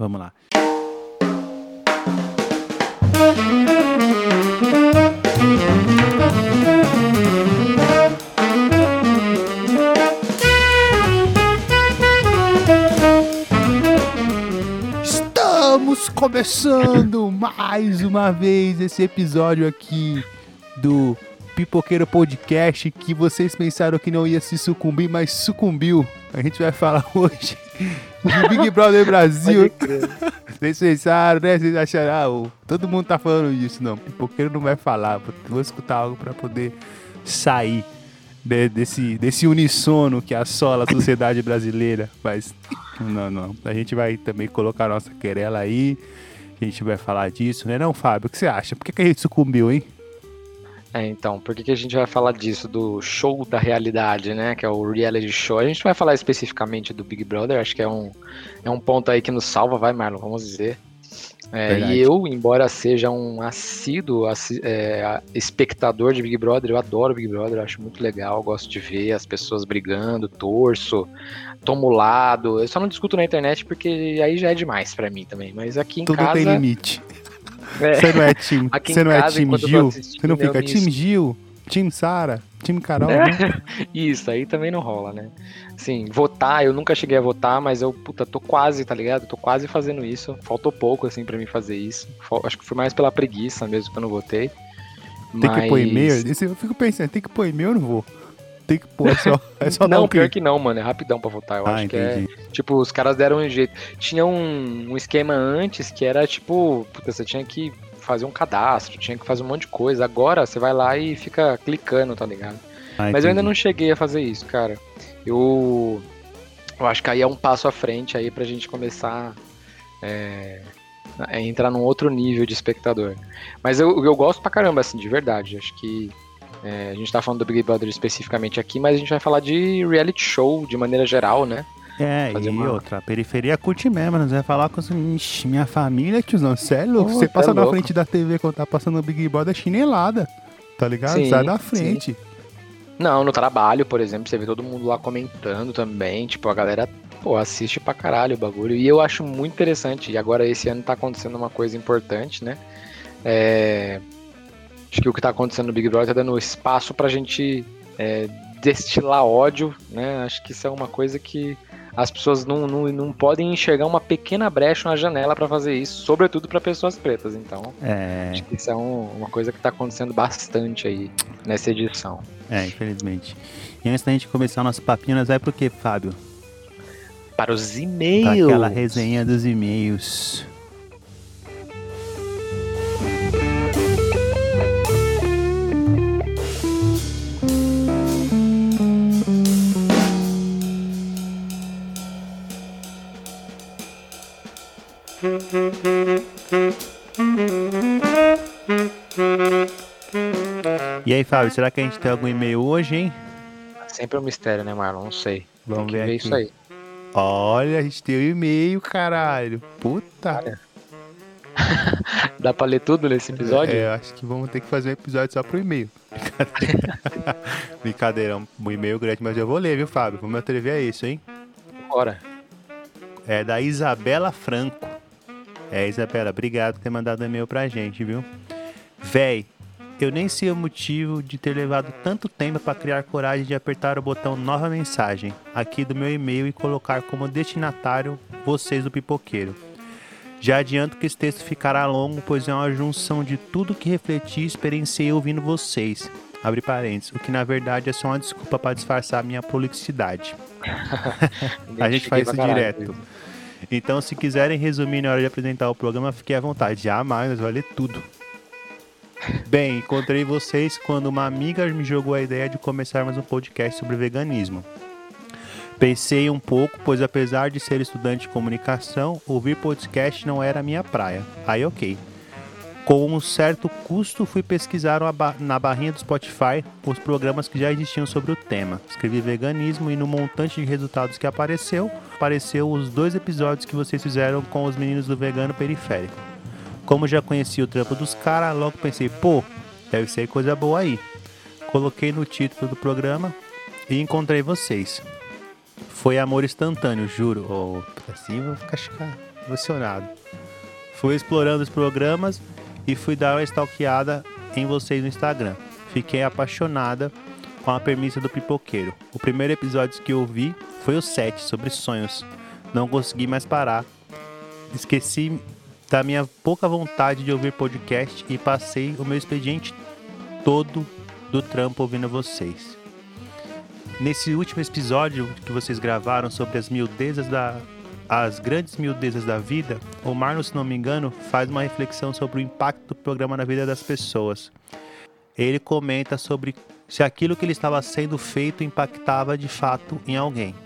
Vamos lá. Estamos começando mais uma vez esse episódio aqui do Pipoqueiro Podcast que vocês pensaram que não ia se sucumbir, mas sucumbiu. A gente vai falar hoje de Big Brother Brasil. Vocês pensaram, né? Vocês acharam, ah, todo mundo tá falando disso. Não, Pipoqueiro não vai falar. Vou, escutar algo pra poder sair né, desse, desse unissono que assola a sociedade brasileira. Mas não, não. A gente vai também colocar a nossa querela aí. A gente vai falar disso, né? Não, Fábio, o que você acha? Por que, que a gente sucumbiu, hein? É, então, por que, que a gente vai falar disso, do show da realidade, né? Que é o reality show. A gente vai falar especificamente do Big Brother, acho que é um, é um ponto aí que nos salva, vai, Marlon, vamos dizer. É, e eu, embora seja um assíduo assi- é, espectador de Big Brother, eu adoro Big Brother, acho muito legal, gosto de ver as pessoas brigando, torço, tomo lado. Eu só não discuto na internet porque aí já é demais pra mim também. Mas aqui em Tudo casa. tem limite. É, Você não é time, Aqui você não é time Gil? Você não fica me time Gil, time Sara, time Carol, É. né? Isso, aí também não rola, né? Assim, votar, eu nunca cheguei a votar, mas eu, puta, tô quase, tá ligado? Tô quase fazendo isso. Faltou pouco, assim, pra mim fazer isso. Acho que foi mais pela preguiça mesmo que eu não votei. Tem que pôr Mas- e-mail. Eu fico pensando, tem que pôr e-mail, eu não vou. Tem que pôr, é só, é só Não, um pior clique. que não, mano. É rapidão pra votar. Eu Ah, acho que é. entendi. Tipo, os caras deram um jeito. Tinha um, um esquema antes que era tipo, puta, você tinha que fazer um cadastro, tinha que fazer um monte de coisa. Agora você vai lá e fica clicando, tá ligado? Ah, Mas eu ainda entendi. não cheguei a fazer isso, cara. Eu, eu acho que aí é um passo à frente aí pra gente começar é, a entrar num outro nível de espectador. Mas eu, eu gosto pra caramba, assim, de verdade. Acho que é, a gente tá falando do Big Brother especificamente aqui, mas a gente vai falar de reality show de maneira geral, né? É, fazer e uma- outra, a periferia curte mesmo, nós vai falar com. Ixi, minha família, tiozão, é louco. Pô, você tá passa na louco. frente da TV quando tá passando o Big Brother, é chinelada, tá ligado? Sim, Sai da sim. frente. Não, no trabalho, por exemplo, você vê todo mundo lá comentando também. Tipo, a galera, pô, assiste pra caralho o bagulho. E eu acho muito interessante. E agora esse ano tá acontecendo uma coisa importante, né? É, Acho que o que tá acontecendo no Big Brother tá dando espaço pra gente é, destilar ódio, né? Acho que isso é uma coisa que as pessoas não, não, não podem enxergar uma pequena brecha na janela pra fazer isso, sobretudo pra pessoas pretas. Então, É, acho que isso é um- uma coisa que tá acontecendo bastante aí nessa edição. é, infelizmente. E antes da gente começar o nosso papinho, nós vai pro quê, Fábio? Para os e-mails. aquela resenha dos e-mails. E aí, Fábio, será que a gente tem algum e-mail hoje, hein? Sempre um mistério, né, Marlon? Não sei. Vamos ver ver isso aí. Olha, a gente tem o e-mail, caralho. Puta. Dá pra ler tudo nesse episódio? É, acho que vamos ter que fazer um episódio só pro e-mail. Brincadeira. Brincadeira, um e-mail grande, mas eu vou ler, viu, Fábio? Vou me atrever a isso, hein? Bora. É da Isabela Franco. É, Isabela, obrigado por ter mandado e-mail pra gente, viu? Véi, eu nem sei o motivo de ter levado tanto tempo pra criar coragem de apertar o botão nova mensagem aqui do meu e-mail e colocar como destinatário vocês do pipoqueiro. Já adianto que esse texto ficará longo, pois é uma junção de tudo que refleti e experienciei ouvindo vocês. Abre parênteses, o que na verdade é só uma desculpa para disfarçar a minha prolixidade. A gente faz isso direto. Então, se quiserem resumir na hora de apresentar o programa, fiquem à vontade. Jamais, vai ler tudo. Bem, encontrei vocês quando uma amiga me jogou a ideia de começarmos um podcast sobre veganismo. Pensei um pouco, pois apesar de ser estudante de comunicação, ouvir podcast não era a minha praia. Aí, ok. Com um certo custo, fui pesquisar na barrinha do Spotify os programas que já existiam sobre o tema. Escrevi veganismo e no montante de resultados que apareceu, apareceu os dois episódios que vocês fizeram com os meninos do Vegano Periférico. Como já conhecia o trampo dos caras, logo pensei, pô, deve ser coisa boa aí. Coloquei no título do programa e encontrei vocês. Foi amor instantâneo, juro. Oh, assim vou ficar emocionado. Fui explorando os programas e fui dar uma stalkeada em vocês no Instagram. Fiquei apaixonada com a premissa do pipoqueiro. O primeiro episódio que eu vi foi o 7, sobre sonhos. Não consegui mais parar. Esqueci da minha pouca vontade de ouvir podcast e passei o meu expediente todo do trampo ouvindo vocês. Nesse último episódio que vocês gravaram sobre as miudezas da as grandes miudezas da vida, o Marlon, se não me engano, faz uma reflexão sobre o impacto do programa na vida das pessoas. Ele comenta sobre se aquilo que ele estava sendo feito impactava de fato em alguém.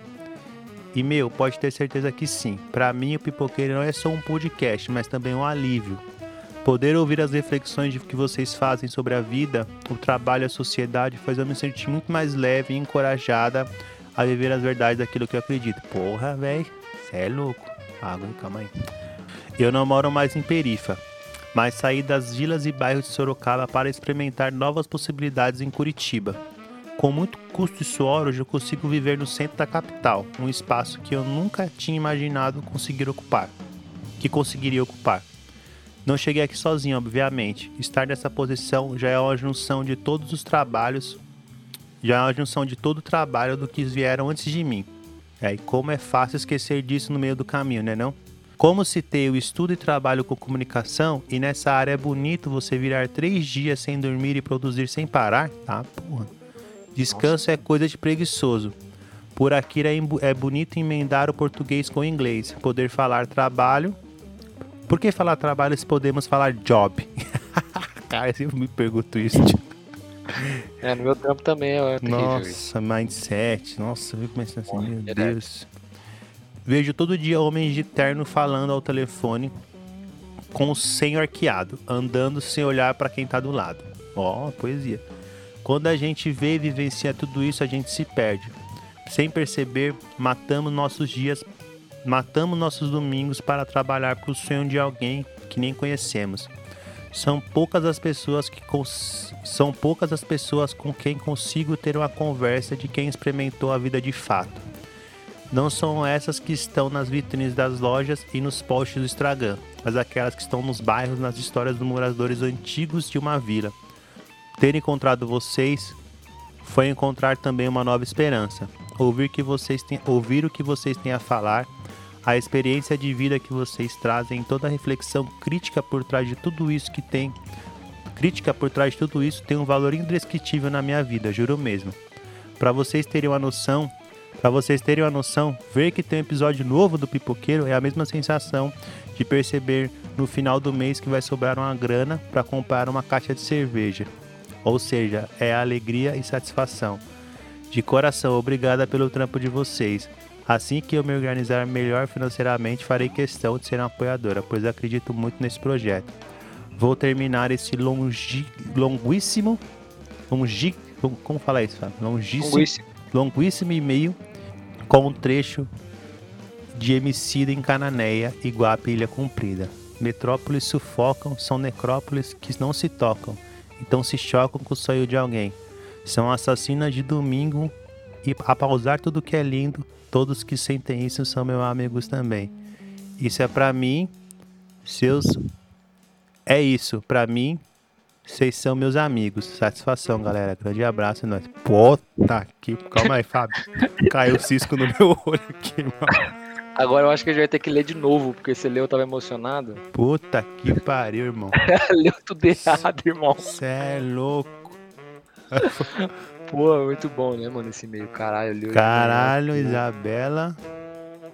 E meu, pode ter certeza que sim. Para mim, o Pipoqueiro não é só um podcast, mas também um alívio. Poder ouvir as reflexões que vocês fazem sobre a vida, o trabalho a sociedade faz eu me sentir muito mais leve e encorajada a viver as verdades daquilo que eu acredito. Porra, velho, cê é louco. Água, calma aí. Eu não moro mais em Perifa, mas saí das vilas e bairros de Sorocaba para experimentar novas possibilidades em Curitiba. Com muito custo e suor, hoje eu consigo viver no centro da capital, um espaço que eu nunca tinha imaginado conseguir ocupar, que conseguiria ocupar. Não cheguei aqui sozinho, obviamente. Estar nessa posição já é uma junção de todos os trabalhos, já é uma junção de todo o trabalho do que vieram antes de mim. É, e como é fácil esquecer disso no meio do caminho, né não? Como citei o estudo e trabalho com comunicação, e nessa área é bonito você virar três dias sem dormir e produzir sem parar, tá? Porra. Descanso Nossa. é coisa de preguiçoso. Por aqui é, é bonito emendar o português com o inglês, poder falar trabalho. Por que falar trabalho se podemos falar job? Cara, eu sempre me pergunto isso. É, no meu trampo também é terrível. Nossa, mindset. Nossa, eu comecei assim, meu. Deus. Vejo todo dia homens de terno falando ao telefone com o senho arqueado, andando sem olhar para quem tá do lado. Ó, oh, poesia. Quando a gente vê e vivencia tudo isso, a gente se perde. Sem perceber, matamos nossos dias, matamos nossos domingos para trabalhar para o sonho de alguém que nem conhecemos. São poucas as pessoas que são poucas as pessoas com quem consigo ter uma conversa de quem experimentou a vida de fato. Não são essas que estão nas vitrines das lojas e nos posts do Instagram, mas aquelas que estão nos bairros, nas histórias dos moradores antigos de uma vila ter encontrado vocês foi encontrar também uma nova esperança. Ouvir, que vocês têm, ouvir o que vocês têm a falar, a experiência de vida que vocês trazem, toda a reflexão crítica por trás de tudo isso que tem. Crítica por trás de tudo isso tem um valor indescritível na minha vida, juro mesmo. Para vocês terem uma noção, para vocês terem uma noção, ver que tem um episódio novo do Pipoqueiro é a mesma sensação de perceber no final do mês que vai sobrar uma grana para comprar uma caixa de cerveja. Ou seja, é alegria e satisfação. De coração, obrigada pelo trampo de vocês. Assim que eu me organizar melhor financeiramente, farei questão de ser uma apoiadora, pois acredito muito nesse projeto. Vou terminar esse longi, longuíssimo. Longi, como falar isso? Longíssimo, longuíssimo. longuíssimo e-mail com um trecho de Emicida em Cananéia, Iguape Ilha Comprida. Metrópoles sufocam, são necrópolis que não se tocam então se chocam com o sonho de alguém. São assassinas de domingo e a pausar tudo que é lindo, todos que sentem isso são meus amigos também. Isso é para mim, seus é isso, para mim, vocês são meus amigos. Satisfação, galera. Grande abraço, nós. Puta que. Calma aí, Fábio. Caiu o cisco no meu olho aqui, mano. Agora eu acho que a gente vai ter que ler de novo, porque você leu, eu tava emocionado. Puta que pariu, irmão. leu tudo errado, irmão. Você é louco. Pô, muito bom, né, mano, esse meio. Caralho, leu. Caralho, Isabela.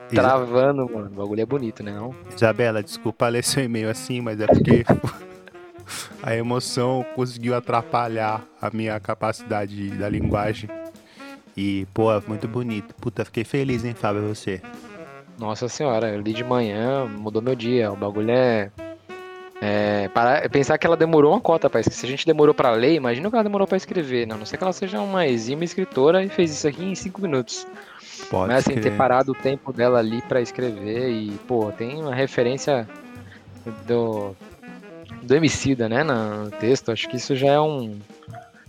Travando, mano. O bagulho é bonito, né, não? Isabela, desculpa ler seu e-mail assim, mas é porque a emoção conseguiu atrapalhar a minha capacidade da linguagem. E, pô, muito bonito. Puta, fiquei feliz, hein, Fábio, você. Nossa senhora, eu li de manhã, mudou meu dia. O bagulho é. É, para, pensar que ela demorou uma cota para escrever. Se a gente demorou para ler, imagina o que ela demorou para escrever. Não, né? não sei que ela seja uma exímia escritora e fez isso aqui em cinco minutos. Pode Mas assim, ter parado o tempo dela ali para escrever e, pô, tem uma referência do, do Emicida, né, no texto. Acho que isso já é um.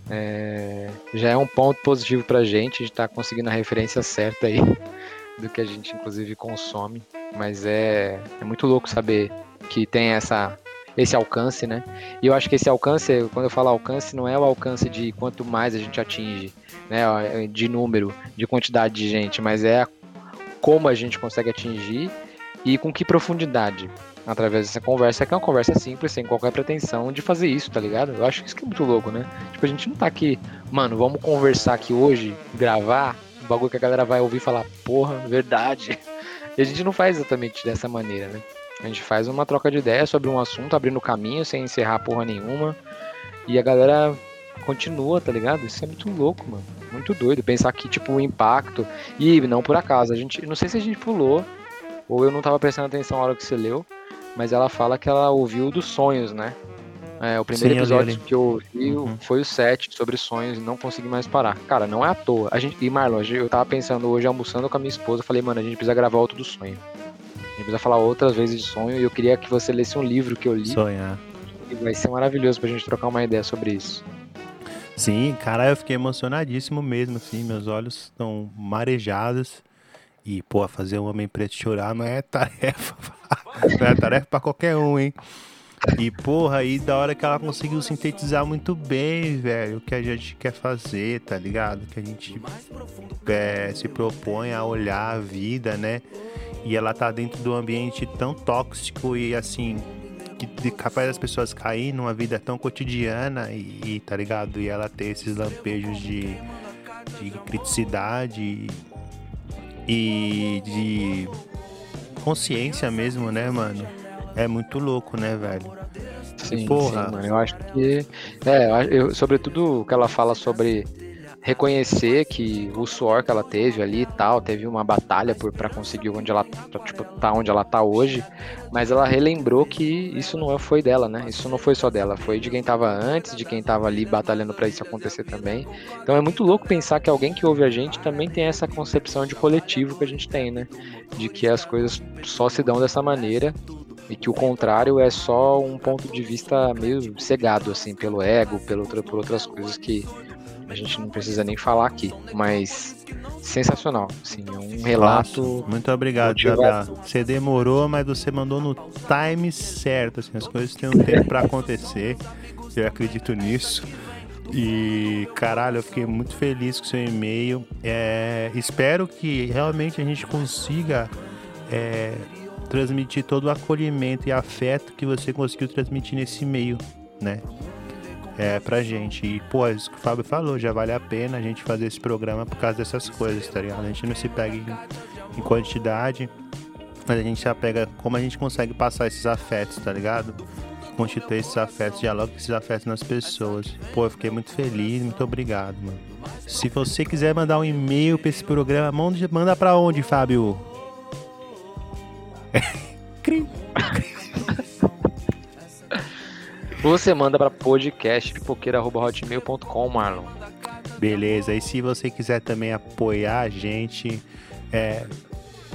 É, já é um ponto positivo pra gente, de estar tá conseguindo a referência certa aí do que a gente inclusive consome. Mas é, é muito louco saber que tem essa, esse alcance, né? E eu acho que esse alcance, quando eu falo alcance, não é o alcance de quanto mais a gente atinge, né? De número, de quantidade de gente, mas é como a gente consegue atingir e com que profundidade através dessa conversa, que é uma conversa simples, sem qualquer pretensão de fazer isso, tá ligado? Eu acho que isso que é muito louco, né? Tipo, a gente não tá aqui, mano, vamos conversar aqui hoje, gravar, um bagulho que a galera vai ouvir e falar, porra, verdade. E a gente não faz exatamente dessa maneira, né? A gente faz uma troca de ideias sobre um assunto, abrindo caminho, sem encerrar porra nenhuma. E a galera continua, tá ligado? Isso é muito louco, mano. Muito doido. Pensar que, tipo, o impacto. E não por acaso, a gente. Não sei se a gente pulou, ou eu não tava prestando atenção na hora que você leu, mas ela fala que ela ouviu dos sonhos, né? É, o primeiro Sim, episódio que eu ouvi uhum. foi o 7 sobre sonhos e não consegui mais parar. Cara, não é à toa. A gente, e Marlon, eu tava pensando hoje almoçando com a minha esposa, falei, mano, a gente precisa gravar outro do sonho. A gente precisa falar outras vezes de sonho e eu queria que você lesse um livro que eu li. Sonhar. E vai ser maravilhoso pra gente trocar uma ideia sobre isso. Sim, cara, eu fiquei emocionadíssimo mesmo, assim, meus olhos estão marejados. E, pô, fazer um homem preto chorar não é tarefa. não é tarefa pra qualquer um, hein? E, porra, aí da hora que ela conseguiu sintetizar muito bem, velho, o que a gente quer fazer, tá ligado? Que a gente é, se propõe a olhar a vida, né? E ela tá dentro de um ambiente tão tóxico e assim, que capaz das pessoas cair numa vida tão cotidiana e, e tá ligado? E ela ter esses lampejos de, de criticidade e de consciência mesmo, né, mano? É muito louco, né, velho? Sim, Porra. Sim, mano, eu acho que. É, eu, sobretudo o que ela fala sobre reconhecer que o suor que ela teve ali e tal, teve uma batalha para conseguir onde ela tipo, tá onde ela tá hoje, mas ela relembrou que isso não foi dela, né? Isso não foi só dela, foi de quem tava antes, de quem tava ali batalhando para isso acontecer também. Então é muito louco pensar que alguém que ouve a gente também tem essa concepção de coletivo que a gente tem, né? De que as coisas só se dão dessa maneira e que o contrário é só um ponto de vista meio cegado assim pelo ego, pelo, por outras coisas que a gente não precisa nem falar aqui, mas sensacional, assim, é um relato. Nossa, muito obrigado, Jabá. Você demorou, mas você mandou no time certo, assim, as coisas têm um tempo para acontecer. Eu acredito nisso. E caralho, eu fiquei muito feliz com o seu e-mail. É, espero que realmente a gente consiga é, transmitir todo o acolhimento e afeto que você conseguiu transmitir nesse e-mail, né? é, pra gente. E, pô, é isso que o Fábio falou, já vale a pena a gente fazer esse programa por causa dessas coisas, tá ligado? A gente não se pega em, em quantidade, mas a gente já pega como a gente consegue passar esses afetos, tá ligado? Constituir esses afetos, dialogar esses afetos nas pessoas. Pô, eu fiquei muito feliz, muito obrigado, mano. Se você quiser mandar um e-mail pra esse programa, manda pra onde, Fábio? Cri. Você manda para podcastpipoqueira.hotmail.com, Marlon. Beleza, e se você quiser também apoiar a gente, é,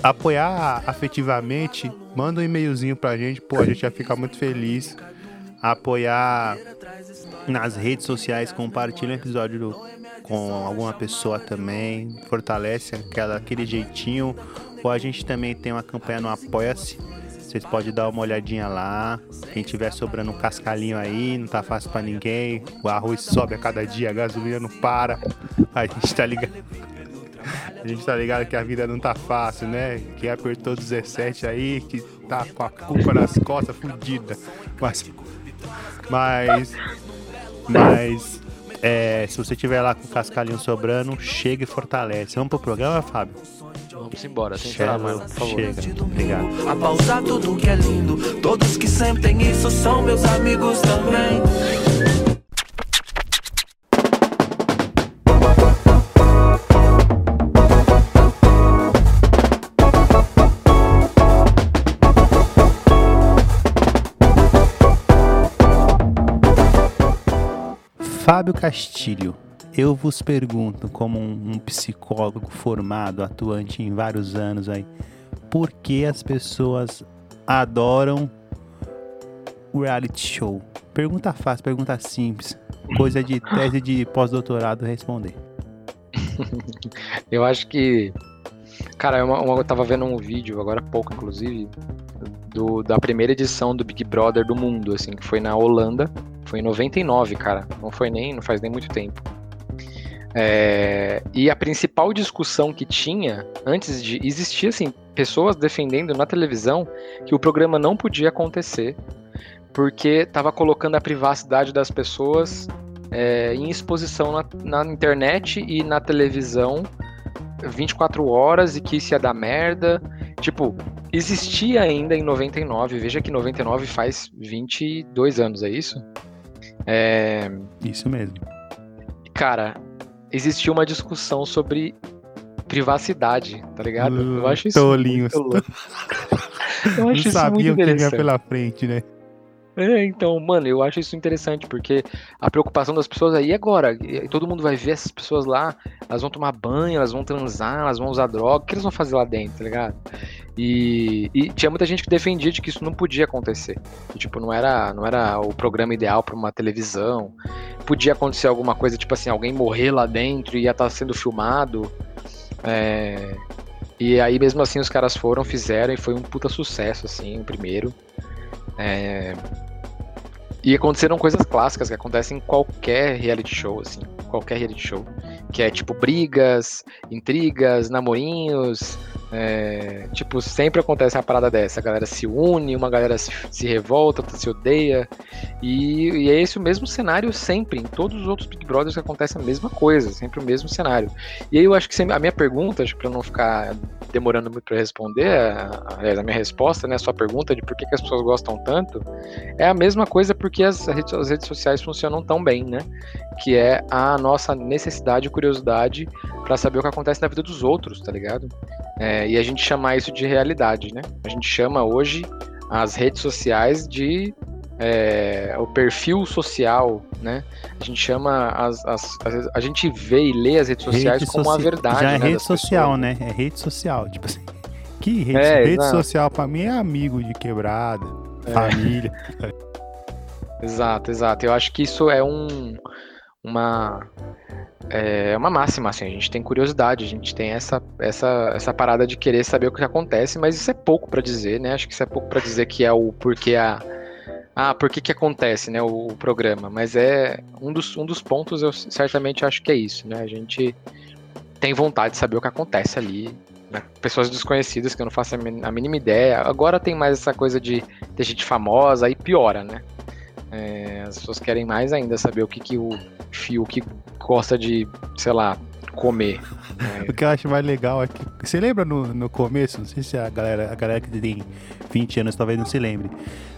apoiar afetivamente, manda um e-mailzinho pra gente, pô, a gente já fica muito feliz. Apoiar nas redes sociais, compartilha o episódio do, com alguma pessoa também, fortalece aquela, aquele jeitinho. Ou a gente também tem uma campanha no Apoia-se vocês podem dar uma olhadinha lá. Quem tiver sobrando um cascalhinho aí, não tá fácil para ninguém. O arroz sobe a cada dia, a gasolina não para. A gente tá ligado. A gente tá ligado que a vida não tá fácil, né? Quem apertou 17 aí, que tá com a culpa nas costas, fudida. Mas. Mas. Mas. É, se você tiver lá com o cascalhinho sobrando, chega e fortalece. Vamos pro programa, Fábio? Vamos embora, sem parar, mano, por favor. Chega, obrigado. A pausar tudo que é lindo. Todos que sentem isso são meus amigos também. Fábio Castilho eu vos pergunto, como um, um, psicólogo formado, atuante em vários anos aí, por que as pessoas adoram o reality show? Pergunta fácil, pergunta simples, coisa de tese de pós-doutorado responder. eu acho que Cara, uma, eu tava vendo um vídeo, agora há pouco, inclusive, do, da primeira edição do Big Brother do mundo, assim, que foi na Holanda. Foi em 99, cara. Não foi nem, não faz nem muito tempo. É, e a principal discussão que tinha antes de existia assim pessoas defendendo na televisão que o programa não podia acontecer porque estava colocando a privacidade das pessoas é, em exposição na, na, internet e na televisão 24 horas e que isso ia dar merda. Tipo, existia ainda em 99, veja que 99 faz 22 anos, é isso? É... Isso mesmo. Cara, existia uma discussão sobre privacidade, tá ligado? Uh, eu acho isso tolinhos. muito louco. eu acho Não isso muito interessante. Que pela frente, né? É, então, mano, eu acho isso interessante, porque a preocupação das pessoas aí agora, e todo mundo vai ver essas pessoas lá, elas vão tomar banho, elas vão transar, elas vão usar droga, o que elas vão fazer lá dentro, tá ligado? E, e tinha muita gente que defendia de que isso não podia acontecer. Que, tipo, não era, não era o programa ideal para uma televisão. Podia acontecer alguma coisa, tipo assim, alguém morrer lá dentro e ia estar tá sendo filmado. É... E aí, mesmo assim, os caras foram, fizeram e foi um puta sucesso, assim, o primeiro. É... E aconteceram coisas clássicas que acontecem em qualquer reality show, assim. Qualquer reality show. Que é tipo brigas, intrigas, namorinhos, é, tipo, sempre acontece uma parada dessa. A galera se une, uma galera se, se revolta, outra se odeia. E, e, é esse o mesmo cenário sempre. Em todos os outros Big Brothers acontece a mesma coisa, sempre o mesmo cenário. E aí eu acho que a minha pergunta, para não ficar demorando muito para responder, aliás, a minha resposta, né, a sua pergunta de por que, que, as pessoas gostam tanto, é a mesma coisa porque as, as redes sociais funcionam tão bem, né? Que é a nossa necessidade curiosidade para saber o que acontece na vida dos outros, tá ligado? É, e a gente chama isso de realidade, né? A gente chama hoje as redes sociais de é, o perfil social, né? A gente chama as, as, as, a gente vê e lê as redes sociais rede como soci... a verdade. Já é né, rede social, pessoas. né? É rede social, tipo assim. Que rede, é, rede social para mim é amigo de quebrada, é. família. exato, exato. Eu acho que isso é um uma é uma máxima, assim, a gente tem curiosidade, a gente tem essa, essa, essa parada de querer saber o que acontece, mas isso é pouco para dizer, né? Acho que isso é pouco para dizer que é o porquê a. Ah, por que que acontece, né, o, o, programa? Mas é um dos, um dos pontos, eu certamente acho que é isso, né? A gente tem vontade de saber o que acontece ali, né? pessoas desconhecidas que eu não faço a mínima ideia. Agora tem mais essa coisa de ter gente famosa, aí piora, né? É, as pessoas querem mais ainda saber o que, que o Fiuk gosta de, sei lá, comer. o que eu acho mais legal é que. Você lembra no, no começo? Não sei se a galera, a galera que tem 20 anos talvez não se lembre.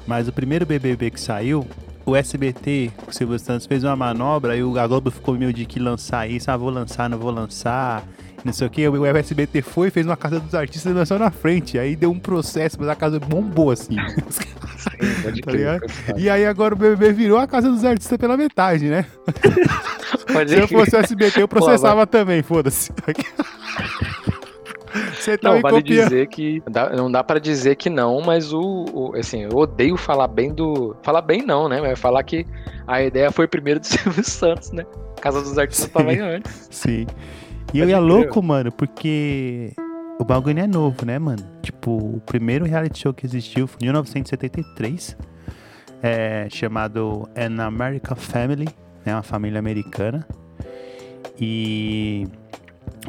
Mas o primeiro BBB que saiu, o SBT, o Silvio Santos, fez uma manobra e a Globo ficou meio de que lançar isso. Ah, vou lançar, não vou lançar. Não sei o que. O SBT foi, fez uma casa dos artistas e lançou na frente. Aí deu um processo, mas a casa bombou assim. Sim, tá e aí agora o BBB virou a casa dos artistas pela metade, né? Pode Se eu fosse o SBT, eu processava Pô, também, foda-se. Você tá não, vale dizer que. Dá, não dá para dizer que não, mas o, o, Assim, eu odeio falar bem do. Falar bem não, né? Mas falar que a ideia foi primeiro do Silvio Santos, né? Casa dos Artistas tava aí antes. Sim. E eu ia louco, mano, porque o bagulho é novo, né, mano? Tipo, o primeiro reality show que existiu foi em 1973, é, chamado An American Family, né, uma família americana. E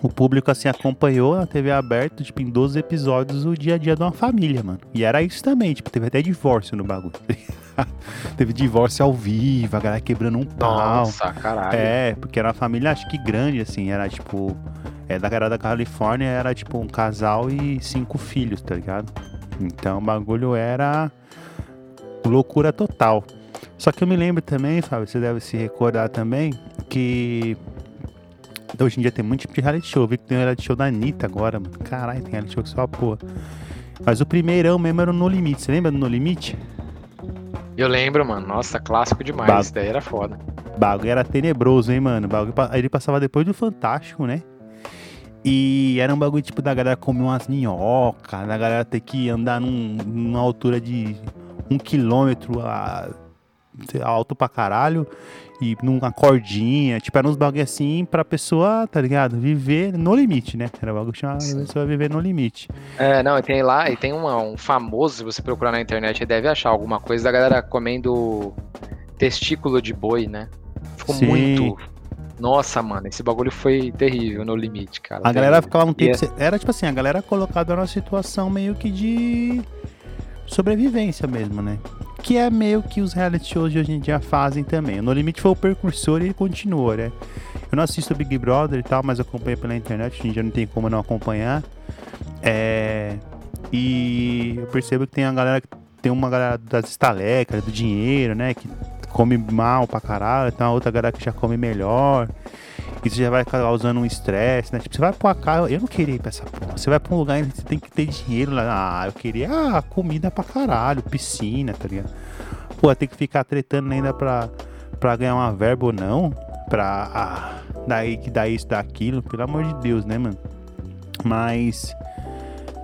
o público, assim, acompanhou na TV aberta, tipo, em 12 episódios, o dia a dia de uma família, mano. E era isso também, tipo, teve até divórcio no bagulho. teve divórcio ao vivo, a galera quebrando um pau. Nossa, caralho. É, porque era uma família, acho que grande, assim, era tipo. É, da galera da Califórnia era tipo um casal e cinco filhos, tá ligado? Então o bagulho era loucura total. Só que eu me lembro também, Fábio, você deve se recordar também, que hoje em dia tem muito tipo de reality show. Eu vi que tem um reality show da Anitta agora, mano. Caralho, tem reality show que só porra. Mas o primeirão mesmo era o No Limite. Você lembra do No Limite? Eu lembro, mano. Nossa, clássico demais. Bago. Isso daí era foda. Bagulho era tenebroso, hein, mano. Bagulho, ele passava depois do Fantástico, né? E era um bagulho tipo da galera comer umas minhocas, da galera ter que andar num, numa altura de um quilômetro a alto pra caralho e numa cordinha, tipo, era uns bagulho assim pra pessoa, tá ligado? Viver no limite, né? Era bagulho que chamava a pessoa viver no limite. É, não, e tem lá, e tem uma- um famoso, se você procurar na internet, deve achar alguma coisa da galera comendo testículo de boi, né? Ficou Sim. muito. Nossa, mano, esse bagulho foi terrível no limite, cara. A galera ficava um tempo. É- Era tipo assim, a galera colocada numa situação meio que de sobrevivência mesmo, né? Que é meio que os reality shows de hoje em dia fazem também. O No Limite foi o precursor e ele continua, né? Eu não assisto Big Brother e tal, mas acompanho pela internet, hoje em dia não tem como não acompanhar. É... E eu percebo que tem a galera tem uma galera das estalecas, do dinheiro, né? Que come mal pra caralho, tem uma outra galera que já come melhor. Isso já vai causando um estresse, né? Tipo, você vai pra cá, eu não queria ir pra essa porra. Você vai pra um lugar e você tem que ter dinheiro lá. Ah, eu queria ah, comida pra caralho, piscina, tá ligado? Pô, tem que ficar tretando ainda pra, pra ganhar uma verba ou não. Pra. Ah, daí que dá isso, dá aquilo. Pelo amor de Deus, né, mano? Mas.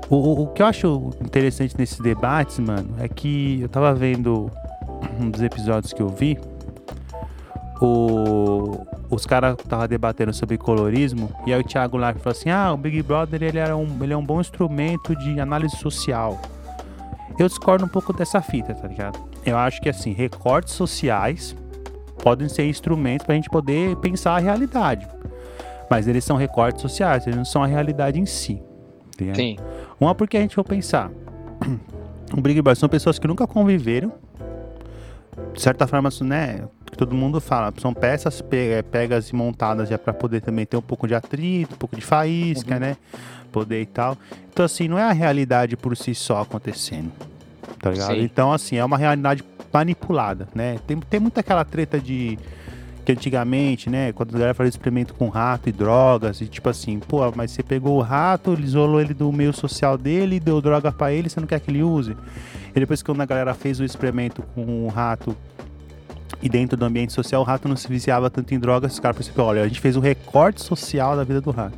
O- o que eu acho interessante nesses debates, mano, é que eu tava vendo um dos episódios que eu vi. O, os caras estavam debatendo sobre colorismo, e aí o Thiago lá falou assim: Ah, o Big Brother ele, era um, ele é um bom instrumento de análise social. Eu discordo um pouco dessa fita, tá ligado? Eu acho que assim, recortes sociais podem ser instrumentos pra gente poder pensar a realidade. Mas eles são recortes sociais, eles não são a realidade em si. ligado? Sim, Uma porque a gente for pensar. O Big Brother são pessoas que nunca conviveram. De certa forma, né? Que todo mundo fala. São peças pe- eh, pegas e montadas já pra poder também ter um pouco de atrito, um pouco de faísca, né? Poder e tal. Então, assim, não é a realidade por si só acontecendo. Tá ligado? Então, assim, é uma realidade manipulada, né? Tem, tem muita aquela treta de que antigamente, né, quando a galera fazia experimento com rato e drogas, e tipo assim, pô, mas você pegou o rato, ele isolou ele do meio social dele, deu droga pra ele, você não quer que ele use? E depois quando a galera fez o experimento com o rato e dentro do ambiente social, o rato não se viciava tanto em drogas, os caras perceberam, olha, a gente fez um recorte social da vida do rato.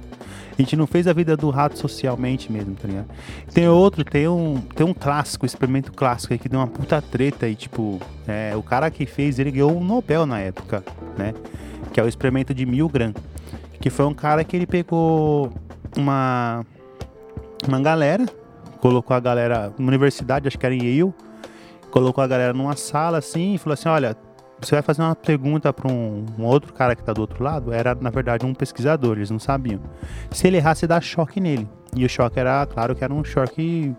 A gente não fez a vida do rato socialmente mesmo, tá ligado? Tem outro, tem um, tem um clássico, experimento clássico aí que deu uma puta treta aí, tipo, é, o cara que fez, ele ganhou um Nobel na época, né? Que é o experimento de Milgram, que foi um cara que ele pegou uma uma galera, colocou a galera numa universidade, acho que era em Yale, colocou a galera numa sala assim e falou assim, olha, você vai fazer uma pergunta para um, um outro cara que tá do outro lado, era na verdade um pesquisador, eles não sabiam. Se ele você dá choque nele. E o choque era, claro que era um choque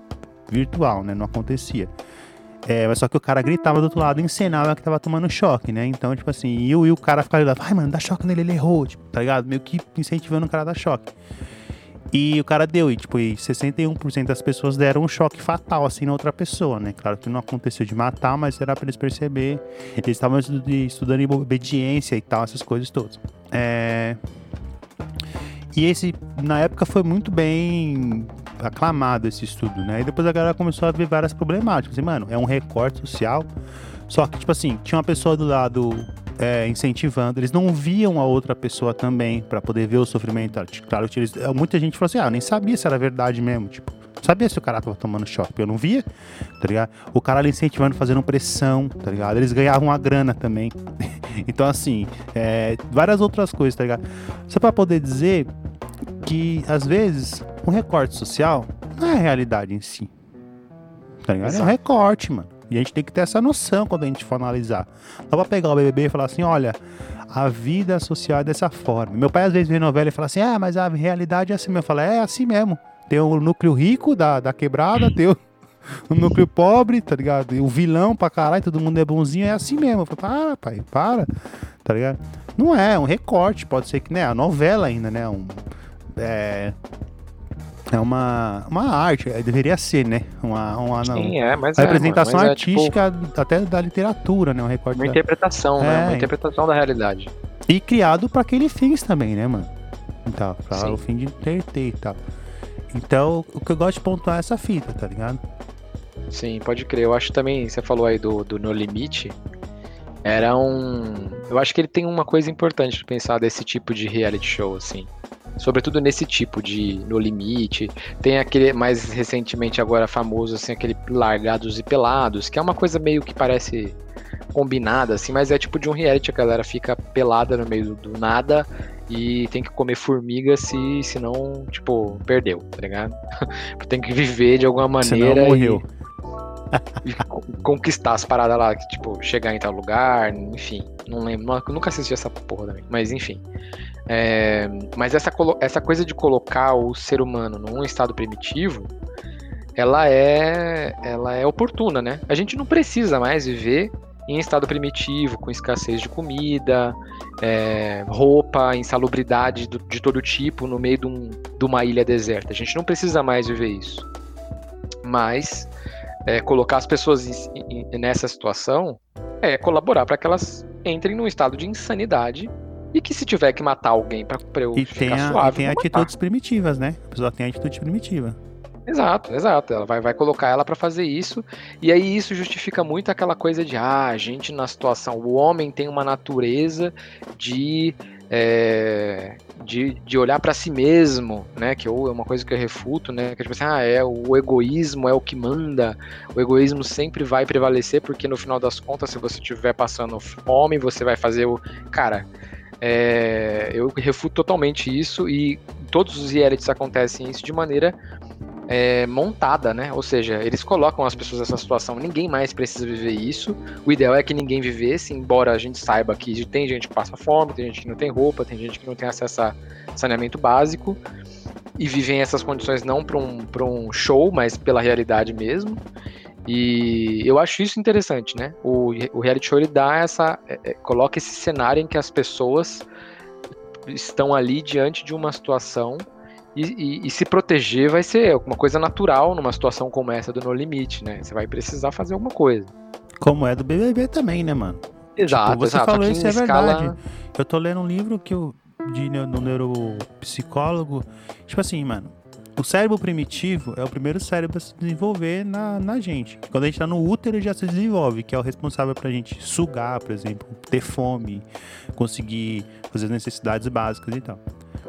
virtual, né? Não acontecia. É, mas só que o cara gritava do outro lado, encenava que tava tomando choque, né? Então, tipo assim, e, e o cara ficava lá, vai, mano, dá choque nele, ele errou, tipo, tá ligado? Meio que incentivando o cara a dar choque. E o cara deu, e tipo, e 61% das pessoas deram um choque fatal, assim, na outra pessoa, né? Claro que não aconteceu de matar, mas era pra eles perceber. Eles estavam estu- estudando obediência e tal, essas coisas todas. É... E esse, na época, foi muito bem aclamado esse estudo, né? E depois a galera começou a ver várias problemáticas. E, mano, é um recorte social. Só que, tipo assim, tinha uma pessoa do lado é, incentivando. Eles não viam a outra pessoa também pra poder ver o sofrimento. Claro que eles, muita gente falou assim: ah, eu nem sabia se era verdade mesmo. Tipo, sabia se o cara tava tomando choque. Eu não via, tá ligado? O cara ali incentivando, fazendo pressão, tá ligado? Eles ganhavam a grana também. então, assim, é, várias outras coisas, tá ligado? Só pra poder dizer que, às vezes, um recorte social não é a realidade em si. Tá ligado? É um recorte, mano. E a gente tem que ter essa noção quando a gente for analisar. Dá pra pegar o BBB e falar assim, olha, a vida social é dessa forma. Meu pai às vezes vê novela e fala assim, ah, mas a realidade é assim. Eu falo, é assim mesmo. Tem o núcleo rico da, da quebrada, tem o, o núcleo pobre, tá ligado? E o vilão pra caralho, todo mundo é bonzinho, é assim mesmo. Eu falo, para, pai, para, tá ligado? Não é, é um recorte, pode ser que, né, a novela ainda, né, um, é, é uma, uma arte, é, deveria ser, né, uma, uma, sim, é, mas a é, representação mas é, tipo, artística até da literatura, né, um recorte uma da- interpretação, né? É. Uma interpretação da realidade. E criado pra aquele fins também, né, mano? Então, pra Sim. o fim de entreter e tal. Então, o que eu gosto de pontuar é essa fita, tá ligado? Sim, pode crer. Eu acho também, você falou aí do, do No Limite, era um. Eu acho que ele tem uma coisa importante de pensar desse tipo de reality show, assim. Sobretudo nesse tipo de No Limite. Tem aquele, mais recentemente agora famoso, assim, aquele Largados e Pelados, que é uma coisa meio que parece combinada, assim, mas é tipo de um reality, a galera fica pelada no meio do, nada e tem que comer formiga se senão, tipo, perdeu, tá ligado? tem que viver de alguma maneira. Senão morreu. E, e conquistar as paradas lá, que, tipo, chegar em tal lugar, enfim. Não lembro, nunca assisti essa porra também, mas enfim. É, mas essa, essa coisa de colocar o ser humano num estado primitivo, ela é, ela é oportuna, né? A gente não precisa mais viver em estado primitivo, com escassez de comida, é, roupa, insalubridade do, de todo tipo no meio de, um, de, uma ilha deserta. A gente não precisa mais viver isso. Mas é, colocar as pessoas em, em, nessa situação é colaborar para que elas entrem num estado de insanidade e que se tiver que matar alguém para eu e ficar tem a, suave, e tem atitudes primitivas, né? A pessoa tem atitude primitiva. Exato, exato. Ela vai, vai colocar ela para fazer isso. E aí isso justifica muito aquela coisa de ah, a gente na situação. O homem tem uma natureza de. É, de, de olhar para si mesmo, né? Que é uma coisa que eu refuto, né? Que é tipo assim, ah, é o egoísmo é o que manda. O egoísmo sempre vai prevalecer, porque no final das contas, se você estiver passando fome, você vai fazer o. Cara, é, eu refuto totalmente isso e todos os realities acontecem isso de maneira é, montada, né? Ou seja, eles colocam as pessoas nessa situação. Ninguém mais precisa viver isso. O ideal é que ninguém vivesse, embora a gente saiba que tem gente que passa fome, tem gente que não tem roupa, tem gente que não tem acesso a saneamento básico e vivem essas condições não para um, um show, mas pela realidade mesmo. E eu acho isso interessante, né? O, o reality show ele dá essa. É, é, coloca esse cenário em que as pessoas estão ali diante de uma situação e, e, e, se proteger vai ser uma coisa natural numa situação como essa do No Limite, né? Você vai precisar fazer alguma coisa. Como é do BBB também, né, mano? Exato, tipo, você exato. falou isso é escala... verdade. Eu tô lendo um livro que eu, de no neuropsicólogo. Tipo assim, mano. O cérebro primitivo é o primeiro cérebro a se desenvolver na, na gente. Quando a gente tá no útero, ele já se desenvolve, que é o responsável pra gente sugar, por exemplo, ter fome, conseguir fazer as necessidades básicas e tal.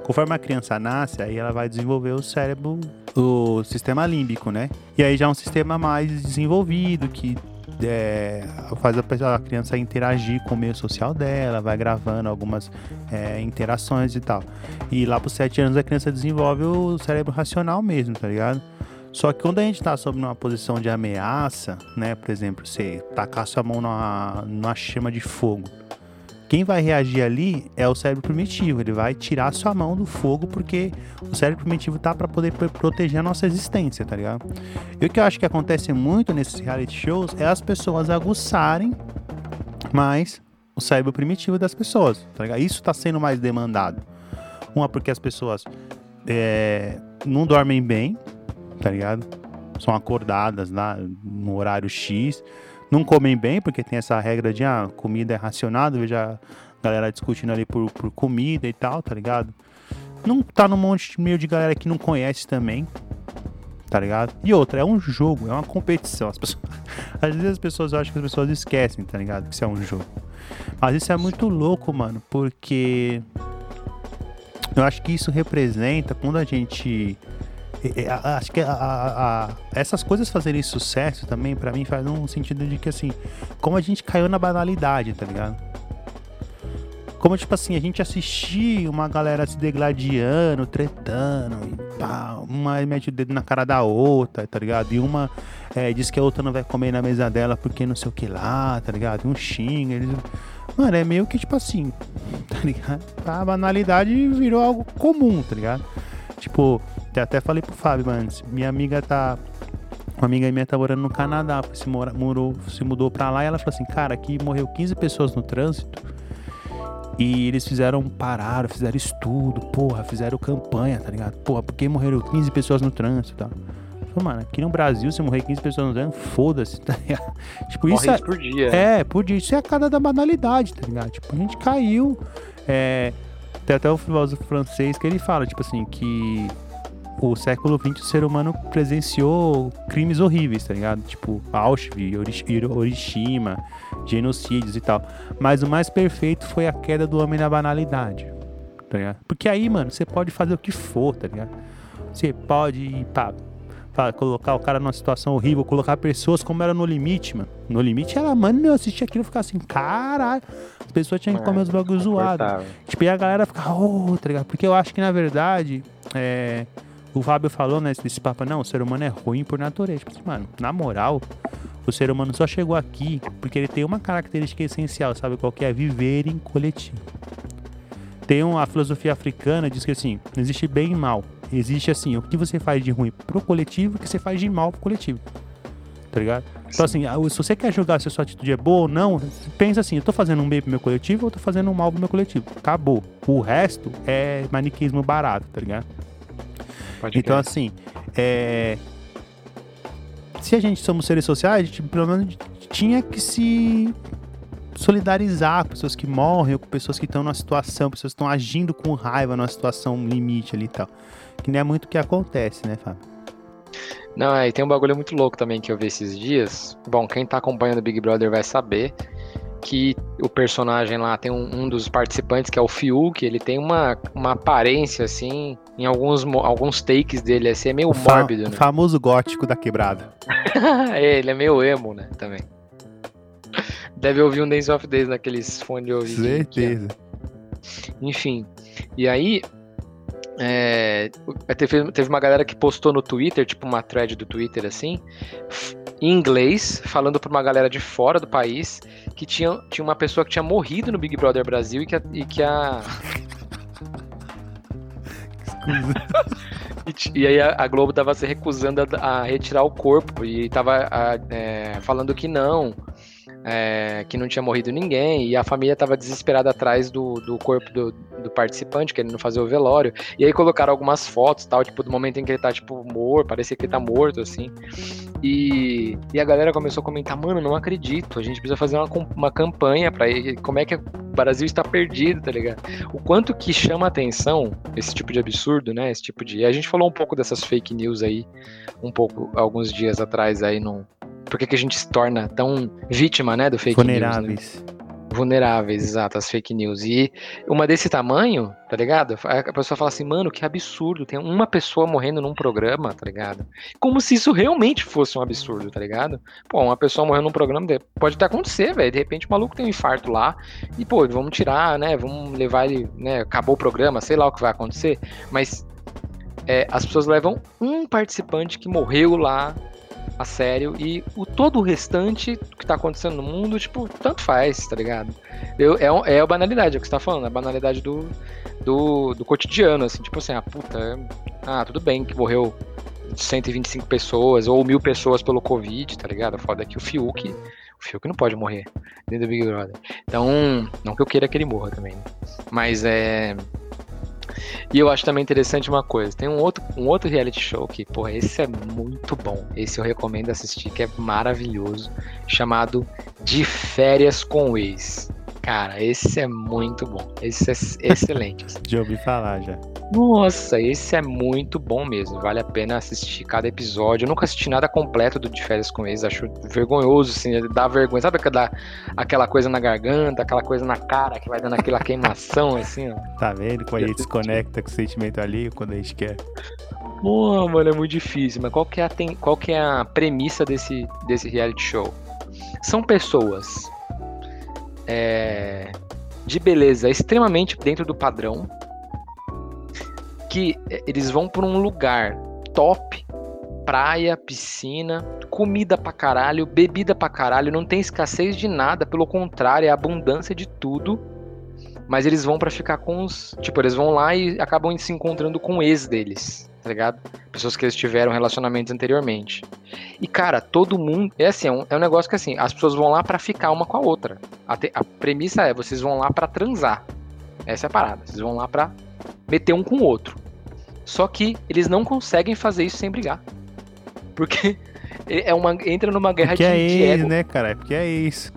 Conforme a criança nasce, aí ela vai desenvolver o cérebro, o sistema límbico, né? E aí já é um sistema mais desenvolvido, que é, faz a, pessoa, a, criança interagir com o meio social dela, vai gravando algumas é, interações e tal. E lá os 7 anos a criança desenvolve o cérebro racional mesmo, tá ligado? Só que quando a gente está sob uma posição de ameaça, né? Por exemplo, você tacar sua mão numa, numa chama de fogo quem vai reagir ali é o cérebro primitivo. Ele vai tirar sua mão do fogo porque o cérebro primitivo tá para poder proteger a nossa existência, tá ligado? E o que eu acho que acontece muito nesses reality shows é as pessoas aguçarem mais o cérebro primitivo das pessoas, tá ligado? Isso tá sendo mais demandado. Uma porque as pessoas é, não dormem bem, tá ligado? São acordadas lá no horário X não comem bem, porque tem essa regra de ah, comida é racionada, veja a galera discutindo ali por, por comida e tal, tá ligado? Não tá num monte meio de galera que não conhece também, tá ligado? E outra, é um jogo, é uma competição. As pessoas, às vezes as pessoas acham que as pessoas esquecem, tá ligado? Que isso é um jogo. Mas isso é muito louco, mano, porque eu acho que isso representa quando a gente acho que a, a, a, essas coisas fazerem sucesso também, para mim, faz um sentido de que, assim, como a gente caiu na banalidade, tá ligado? Como, tipo assim, a gente assistia uma galera se degladiando, tretando, e pá, uma mete o dedo na cara da outra, tá ligado? E uma é, diz que a outra não vai comer na mesa dela porque não sei o que lá, tá ligado? E um xinga, eles... Mano, é meio que tipo assim, tá ligado? A banalidade virou algo comum, tá ligado? Tipo, até falei pro Fábio antes, minha amiga tá. Uma amiga minha tá morando no Canadá, se, mora, morou, se mudou pra lá e ela falou assim, cara, aqui morreu 15 pessoas no trânsito. E eles fizeram, pararam, fizeram estudo, porra, fizeram campanha, tá ligado? Porra, por que morreram 15 pessoas no trânsito e tal? Falei, mano, aqui no Brasil, se morrer 15 pessoas no trânsito, foda-se, tá ligado? Tipo, Morre isso é, por dia. É, por dia. Isso é a cara da banalidade, tá ligado? Tipo, a gente caiu. É, tem até o filósofo francês que ele fala, tipo assim, que o século XX o ser humano presenciou crimes horríveis, tá ligado? Tipo Auschwitz, Hiroshima, genocídios e tal. Mas o mais perfeito foi a queda do homem na banalidade, tá ligado? Porque aí, mano, você pode fazer o que for, tá ligado? Você pode, pá, pra colocar o cara numa situação horrível, colocar pessoas como era no limite, mano. No limite era, mano, eu assistia aquilo e ficava assim, caralho. As pessoas tinham que comer os bagulhos zoados. Cortável. Tipo, e a galera ficava, oh, tá ligado? Porque eu acho que, na verdade, é, o Fábio falou, né, desse papo, não, o ser humano é ruim por natureza. Tipo assim, mano, na moral, o ser humano só chegou aqui porque ele tem uma característica essencial, sabe qual que é? Viver em coletivo. Tem uma filosofia africana, diz que assim, não existe bem e mal. Existe assim, o que você faz de ruim pro coletivo o que você faz de mal pro coletivo. Tá ligado? Então assim, se você quer julgar se a sua atitude é boa ou não, pensa assim, eu tô fazendo um bem pro meu coletivo ou eu tô fazendo um mal pro meu coletivo. Acabou. O resto é maniqueísmo barato, tá ligado? Pode Então, crer. assim, é... se a gente somos seres sociais, a gente pelo menos tinha que se solidarizar com pessoas que morrem, ou com pessoas que estão numa situação, pessoas que estão agindo com raiva numa situação limite ali e tal. Que não é muito o que acontece, né, Fábio? Não, é, e tem um bagulho muito louco também que eu vi esses dias. Bom, quem tá acompanhando o Big Brother vai saber que o personagem lá tem um, um dos participantes, que é o Fiuk, ele tem uma, uma aparência, assim, em alguns, alguns takes dele, assim, é meio O fa- mórbido, né? famoso gótico da quebrada. É, ele é meio emo, né, também. Deve ouvir um Dance of Days naqueles fones de ouvido. Certeza. Enfim. E aí. É, teve, teve uma galera que postou no Twitter, tipo uma thread do Twitter assim, em inglês, falando pra uma galera de fora do país que tinha, tinha uma pessoa que tinha morrido no Big Brother Brasil e que a. E, que a, e, e aí a, a Globo tava se recusando a, a retirar o corpo e tava a, é, falando que não. É, que não tinha morrido ninguém, e a família tava desesperada atrás do, do corpo do, do participante, querendo fazer o velório. E aí colocaram algumas fotos, tal, tipo, do momento em que ele tá, tipo, morto, parecia que ele tá morto, assim. E, e a galera começou a comentar, mano, não acredito, a gente precisa fazer uma, uma campanha ele, como é que o Brasil está perdido, tá ligado? O quanto que chama atenção esse tipo de absurdo, né? Esse tipo de. A gente falou um pouco dessas fake news aí, um pouco, alguns dias atrás aí no. Por que, que a gente se torna tão vítima, né, do fake news? né? Vulneráveis. Vulneráveis, exato, as fake news. E uma desse tamanho, tá ligado? A pessoa fala assim, mano, que absurdo, tem uma pessoa morrendo num programa, tá ligado? Como se isso realmente fosse um absurdo, tá ligado? Pô, uma pessoa morrendo num programa, de- pode até acontecer, velho. De repente o maluco tem um infarto lá e, pô, vamos tirar, né? Vamos levar ele, né? Acabou o programa, sei lá o que vai acontecer. Mas é, as pessoas levam um participante que morreu lá a sério e o todo o restante que tá acontecendo no mundo, tipo, tanto faz, tá ligado? Eu, é, é a banalidade, é o que você tá falando, a banalidade do, do, do cotidiano, assim, tipo assim, ah, puta, é- ah, tudo bem que morreu 125 pessoas ou mil pessoas pelo Covid, tá ligado? Foda é que o Fiuk, o Fiuk não pode morrer dentro do Big Brother. Então, não que eu queira que ele morra também, né? mas é. E eu acho também interessante uma coisa, tem um outro, um outro reality show que, porra, esse é muito bom, esse eu recomendo assistir, que é maravilhoso, chamado De Férias com o Ex. Cara, esse é muito bom, esse é excelente. assim. Já ouvi falar já. Nossa, esse é muito bom mesmo. Vale a pena assistir cada episódio. Eu nunca assisti nada completo do De Férias com Ex. Acho vergonhoso, assim, dá vergonha. Sabe aquela, aquela coisa na garganta, aquela coisa na cara que vai dando aquela queimação, assim, ó. Tá vendo? Quando a gente desconecta com o sentimento ali, quando a gente quer. Pô, mano, é muito difícil. Mas qual que é a, tem- qual que é a premissa desse, desse reality show? São pessoas é, de beleza extremamente dentro do padrão que é, eles vão para um lugar top, praia, piscina, comida pra caralho, bebida pra caralho, não tem escassez de nada, pelo contrário, é abundância de tudo. Mas eles vão pra ficar com os. Tipo, eles vão lá e acabam se encontrando com o ex deles, tá ligado? Pessoas que eles tiveram relacionamentos anteriormente. E, cara, todo mundo. É assim, é um, é um negócio que assim, as pessoas vão lá pra ficar uma com a outra. A, te- a premissa é, vocês vão lá pra transar. Essa é a parada. Vocês vão lá pra meter um com o outro. Só que eles não conseguem fazer isso sem brigar. Porque é uma, entra numa guerra Porque de, é de ex, ego. né, cara? É porque é ex.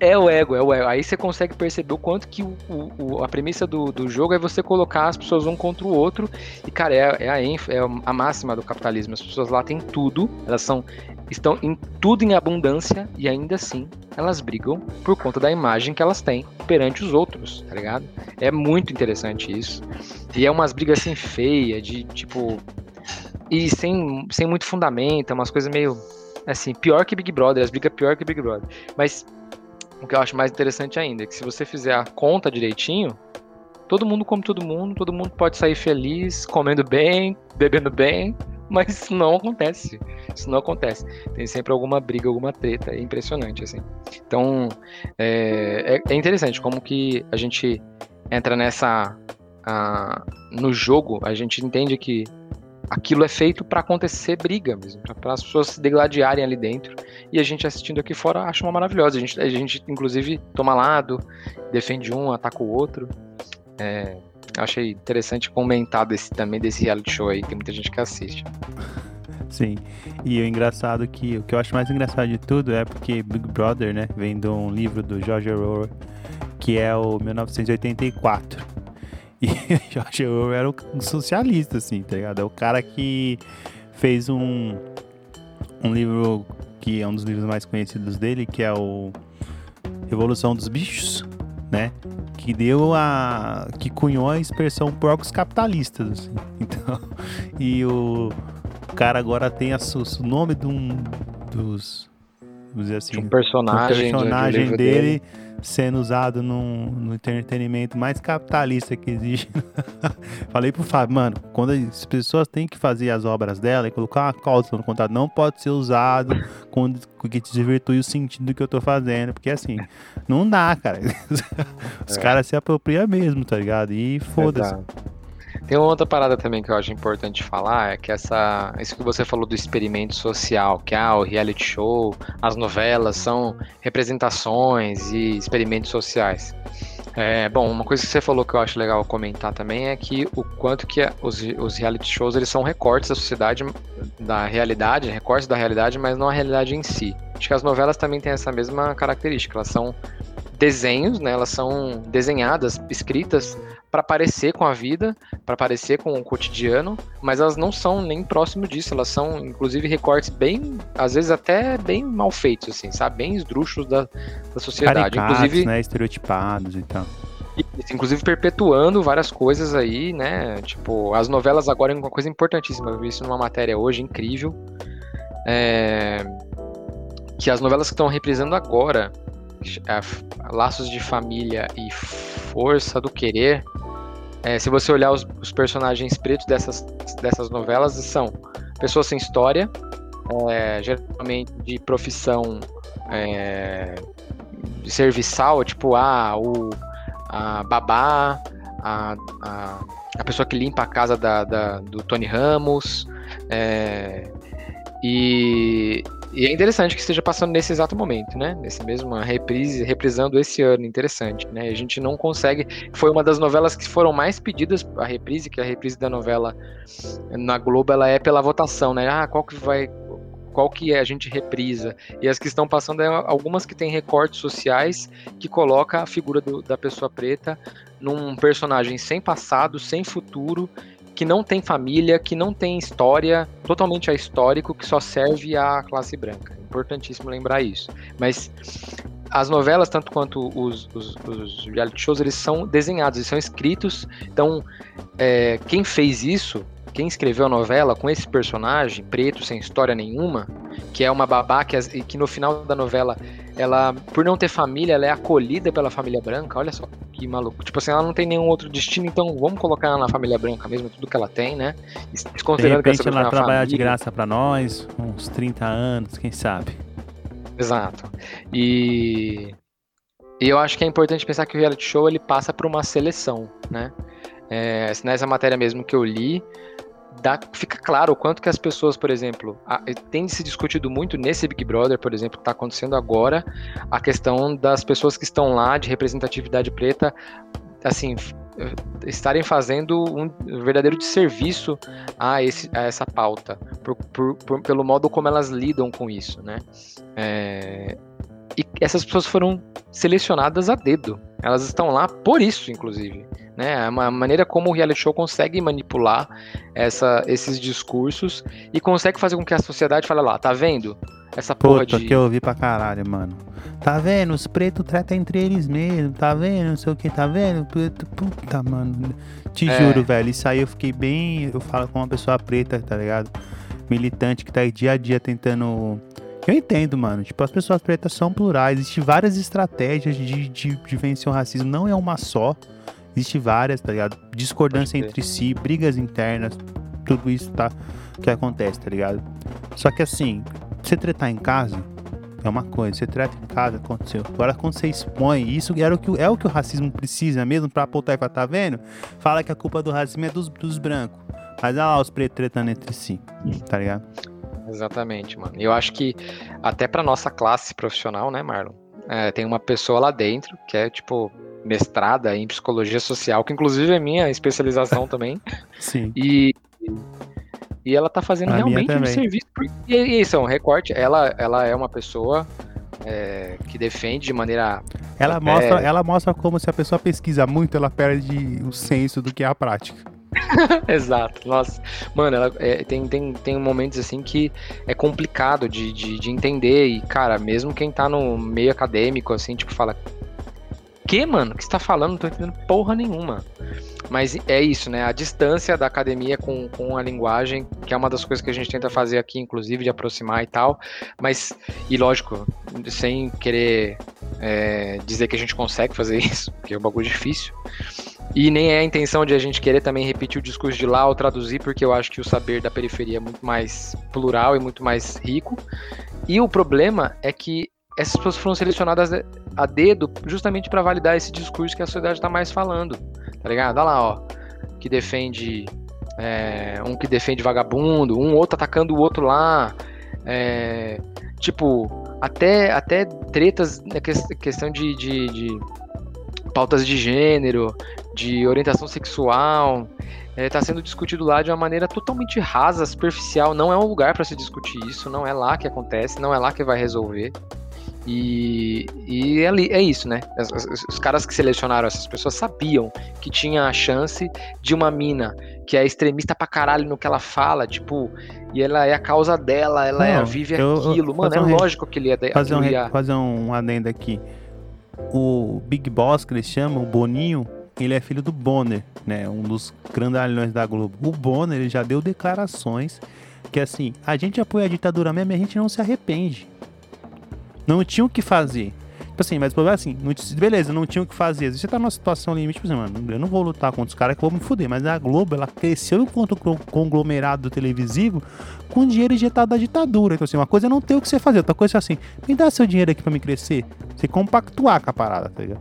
É o ego, é o ego. Aí você consegue perceber o quanto que o, o- a premissa do, do jogo é você colocar as pessoas um contra o outro. E, cara, é, é a, é a máxima do capitalismo. As pessoas lá têm tudo, elas são. estão em tudo em abundância e ainda assim elas brigam por conta da imagem que elas têm perante os outros, tá ligado? É muito interessante isso. E é umas brigas assim feias, de tipo. e sem, sem muito fundamento, é umas coisas meio assim, pior que Big Brother, as brigas pior que Big Brother. Mas o que eu acho mais interessante ainda é que se você fizer a conta direitinho, todo mundo come todo mundo, todo mundo pode sair feliz, comendo bem, bebendo bem, mas isso não acontece. Isso não acontece. Tem sempre alguma briga, alguma treta. É impressionante, assim. Então, é, é, é interessante como que a gente entra nessa. A, no jogo, a gente entende que aquilo é feito para acontecer briga mesmo, para as pessoas se degladiarem ali dentro. E a gente assistindo aqui fora acha uma maravilhosa. A gente, a gente inclusive, toma lado, defende um, ataca o outro. É, achei interessante comentar desse, também desse reality show aí, tem muita gente que assiste. Sim. E o engraçado que o que eu acho mais engraçado de tudo é porque Big Brother, né, vem de um livro do George Orwell, que é o 1984. E George Orwell era um socialista, assim, tá ligado? É o cara que fez um, um livro que é um dos livros mais conhecidos dele, que é o Revolução dos Bichos, né? Que deu a. que cunhou a expressão porcos capitalistas. Assim. Então, e o, cara agora tem a, o nome de um dos. Dizer assim. Um personagem, um personagem dele, dele sendo usado no, no entretenimento mais capitalista que existe. Falei pro Fábio, mano, quando as pessoas têm que fazer as obras dela e colocar uma cláusula no contrato, não pode ser usado quando que desvirtue o sentido do que eu tô fazendo, porque assim, não dá, cara. Os é. caras se apropriam mesmo, tá ligado? E foda-se. Tem uma outra parada também que eu acho importante falar, é que essa, isso que você falou do experimento social, que ah, o reality show, as novelas são representações e experimentos sociais. É, bom, uma coisa que você falou que eu acho legal comentar também é que o quanto que os, os reality shows eles são recortes da sociedade, da realidade, recortes da realidade, mas não a realidade em si. Acho que as novelas também têm essa mesma característica, elas são desenhos, né? Elas são desenhadas, escritas para parecer com a vida, para parecer com o cotidiano, mas elas não são nem próximo disso. Elas são, inclusive, recortes bem, às vezes até bem mal feitos, assim, sabe? Bem esdrúxulos da, da sociedade. Caricatos, inclusive, né? Estereotipados e tal. Inclusive perpetuando várias coisas aí, né? Tipo, as novelas agora é uma coisa importantíssima. Eu vi isso numa matéria hoje incrível. É... Que as novelas que estão reprisando agora, é, Laços de Família e Força do Querer, é, se você olhar os, os, personagens pretos dessas, dessas novelas, são pessoas sem história, é, geralmente de profissão é, de serviçal, tipo ah, o, a babá, a, a, a, pessoa que limpa a casa da, da do Tony Ramos. É, e, e é interessante que esteja passando nesse exato momento, né? Nesse mesmo reprise, reprisando esse ano, interessante, né? A gente não consegue. Foi uma das novelas que foram mais pedidas a reprise, que a reprise da novela na Globo ela é pela votação, né? Ah, qual que vai qual que é a gente reprisa. E as que estão passando é algumas que têm recortes sociais que coloca a figura do, da pessoa preta num personagem sem passado, sem futuro que não tem família, que não tem história, totalmente ahistórico, que só serve à classe branca. Importantíssimo lembrar isso. Mas as novelas, tanto quanto os, os, os reality shows, eles são desenhados, eles são escritos. Então, é, quem fez isso, quem escreveu a novela com esse personagem preto, sem história nenhuma, que é uma babá que, que no final da novela ela, por não ter família, ela é acolhida pela família branca. Olha só que maluco. Tipo assim, ela não tem nenhum outro destino, então vamos colocar ela na família branca mesmo, tudo que ela tem, né? Considerando de repente que ela, ela trabalha de graça para nós, uns 30 anos, quem sabe. Exato. E, e eu acho que é importante pensar que o reality show ele passa por uma seleção, né? É, nessa matéria mesmo que eu li, dá, fica claro o quanto que as pessoas, por exemplo, a, tem se discutido muito nesse Big Brother, por exemplo, que está acontecendo agora, a questão das pessoas que estão lá de representatividade preta, assim, estarem fazendo um verdadeiro desserviço a, esse, a essa pauta, por, por, por, pelo modo como elas lidam com isso, né? É, e essas pessoas foram selecionadas a dedo. Elas estão lá por isso, inclusive. Né? É uma maneira como o reality show consegue manipular essa, esses discursos e consegue fazer com que a sociedade fale lá, tá vendo? essa porra Puta, de. que eu ouvi pra caralho, mano. Tá vendo? Os pretos tratam entre eles mesmo, tá vendo? Não sei o que, tá vendo? Puta, puta, mano. Te É. juro, velho. Isso aí eu fiquei bem. Eu falo com uma pessoa preta, tá ligado? Militante que tá aí dia a dia tentando. Eu entendo, mano. Tipo, as pessoas pretas são plurais. Existem várias estratégias de, de, de vencer o racismo. Não é uma só. Existem várias, tá ligado? Discordância entre si, brigas internas. Tudo isso tá. Que acontece, tá ligado? Só que assim, você tretar em casa é uma coisa, você treta em casa, aconteceu. Agora quando você expõe, isso era o que, é o que o racismo precisa mesmo pra apontar e falar, tá vendo? Fala que a culpa do racismo é dos, dos brancos. Mas olha lá os pretos tretando entre si, tá ligado? Exatamente, mano. Eu acho que até pra nossa classe profissional, né, Marlon? É, tem uma pessoa lá dentro que é, tipo, mestrada em psicologia social, que inclusive é minha especialização também. Sim. E, e ela tá fazendo A realmente um serviço. E, e isso é um recorte. Ela, ela é uma pessoa é, que defende de maneira. Ela É. mostra, ela mostra como se a pessoa pesquisa muito, ela perde o senso do que é a prática. Exato. Nossa. Mano, ela, é, tem, tem, tem momentos assim que é complicado de, de, de entender. E, cara, mesmo quem tá no meio acadêmico, assim, tipo, fala. Que, mano? O que você tá falando? Não tô entendendo porra nenhuma. Mas é isso, né? A distância da academia com, com a linguagem, que é uma das coisas que a gente tenta fazer aqui, inclusive, de aproximar e tal. Mas, e lógico, sem querer é, dizer que a gente consegue fazer isso, porque é um bagulho difícil. E nem é a intenção de a gente querer também repetir o discurso de lá ou traduzir, porque eu acho que o saber da periferia é muito mais plural e muito mais rico. E o problema é que essas pessoas foram selecionadas a dedo justamente para validar esse discurso que a sociedade está mais falando, tá ligado? Olha lá, ó, que defende é, um que defende vagabundo, um outro atacando o outro lá, é, tipo até até tretas na ques- questão de, de, de pautas de gênero, de orientação sexual, está sendo discutido lá de uma maneira totalmente rasa, superficial. Não é um lugar para se discutir isso, não é lá que acontece, não é lá que vai resolver. E, e é, é isso, né? As- Os, caras que selecionaram essas pessoas sabiam que tinha a chance de uma mina que é extremista pra caralho no que ela fala, tipo, e ela é a causa dela, ela é, Não, vive eu- aquilo. Mano, é um lógico que ele ia. Fazer um, ia- fazer um adendo aqui. O Big Boss, que eles chamam, o Boninho, ele é filho do Bonner, né? Um dos grandalhões da Globo. O Bonner, ele já deu declarações que, assim, a gente apoia a ditadura mesmo e a gente não se arrepende. Não tinha o que fazer. Tipo assim, mas o problema é assim, não beleza, não tinha o que fazer. Você tá numa situação limite, tipo assim, mano, eu não vou lutar contra os caras que vão me fuder. Mas a Globo, ela cresceu enquanto con- conglomerado televisivo com dinheiro injetado da ditadura. Então, assim, uma coisa é não ter o que você fazer, outra coisa é assim, me dá seu dinheiro aqui pra me crescer. Você compactuar com a parada, tá ligado?